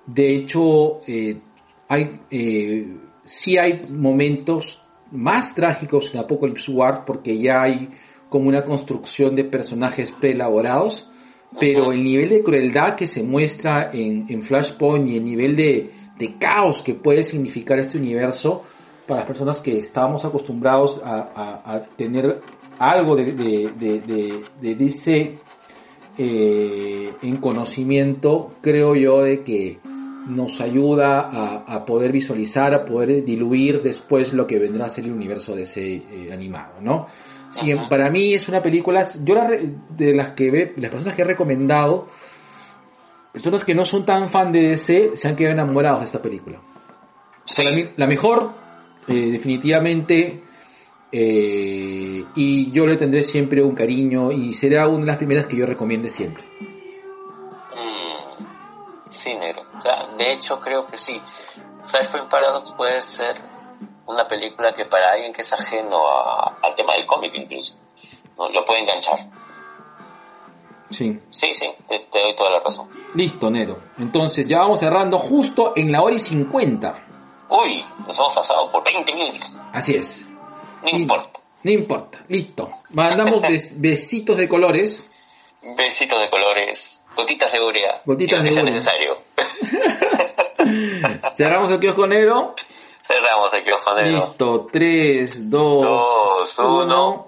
de hecho, eh, hay eh, sí hay momentos más trágicos en Apocalypse War porque ya hay como una construcción de personajes preelaborados, pero el nivel de crueldad que se muestra en, en Flashpoint y el nivel de, de caos que puede significar este universo para las personas que estábamos acostumbrados a, a- a tener algo de, de, de, DC eh, en conocimiento, creo yo de que nos ayuda a, a poder visualizar, a poder diluir después lo que vendrá a ser el universo de ese eh, animado, ¿no? Sí, Ajá. para mí es una película, yo la re- de las que ve, las personas que he recomendado, personas que no son tan fan de DC, se han quedado enamorados de esta película. Sí. La mejor, eh, definitivamente, eh, y yo le tendré siempre un cariño y será una de las primeras que yo recomiende siempre. Mm, sí, negro. O sea, de hecho, creo que sí. Flashpoint Paradox puede ser una película que para alguien que es ajeno a- al tema del cómic incluso, ¿no? lo puede enganchar. Sí. Sí, sí, te, doy toda la razón. Listo, Nero. Entonces ya vamos cerrando justo en la hora y 50. Uy, nos hemos pasado por 20 minutos. Así es. No importa. No importa. Listo. Mandamos bes- besitos de colores. Besitos de colores, gotitas de urea. Gotitas de urea. necesario. Cerramos el kiosco negro. Cerramos el kiosco negro. Listo, 3, 2, Dos, uno.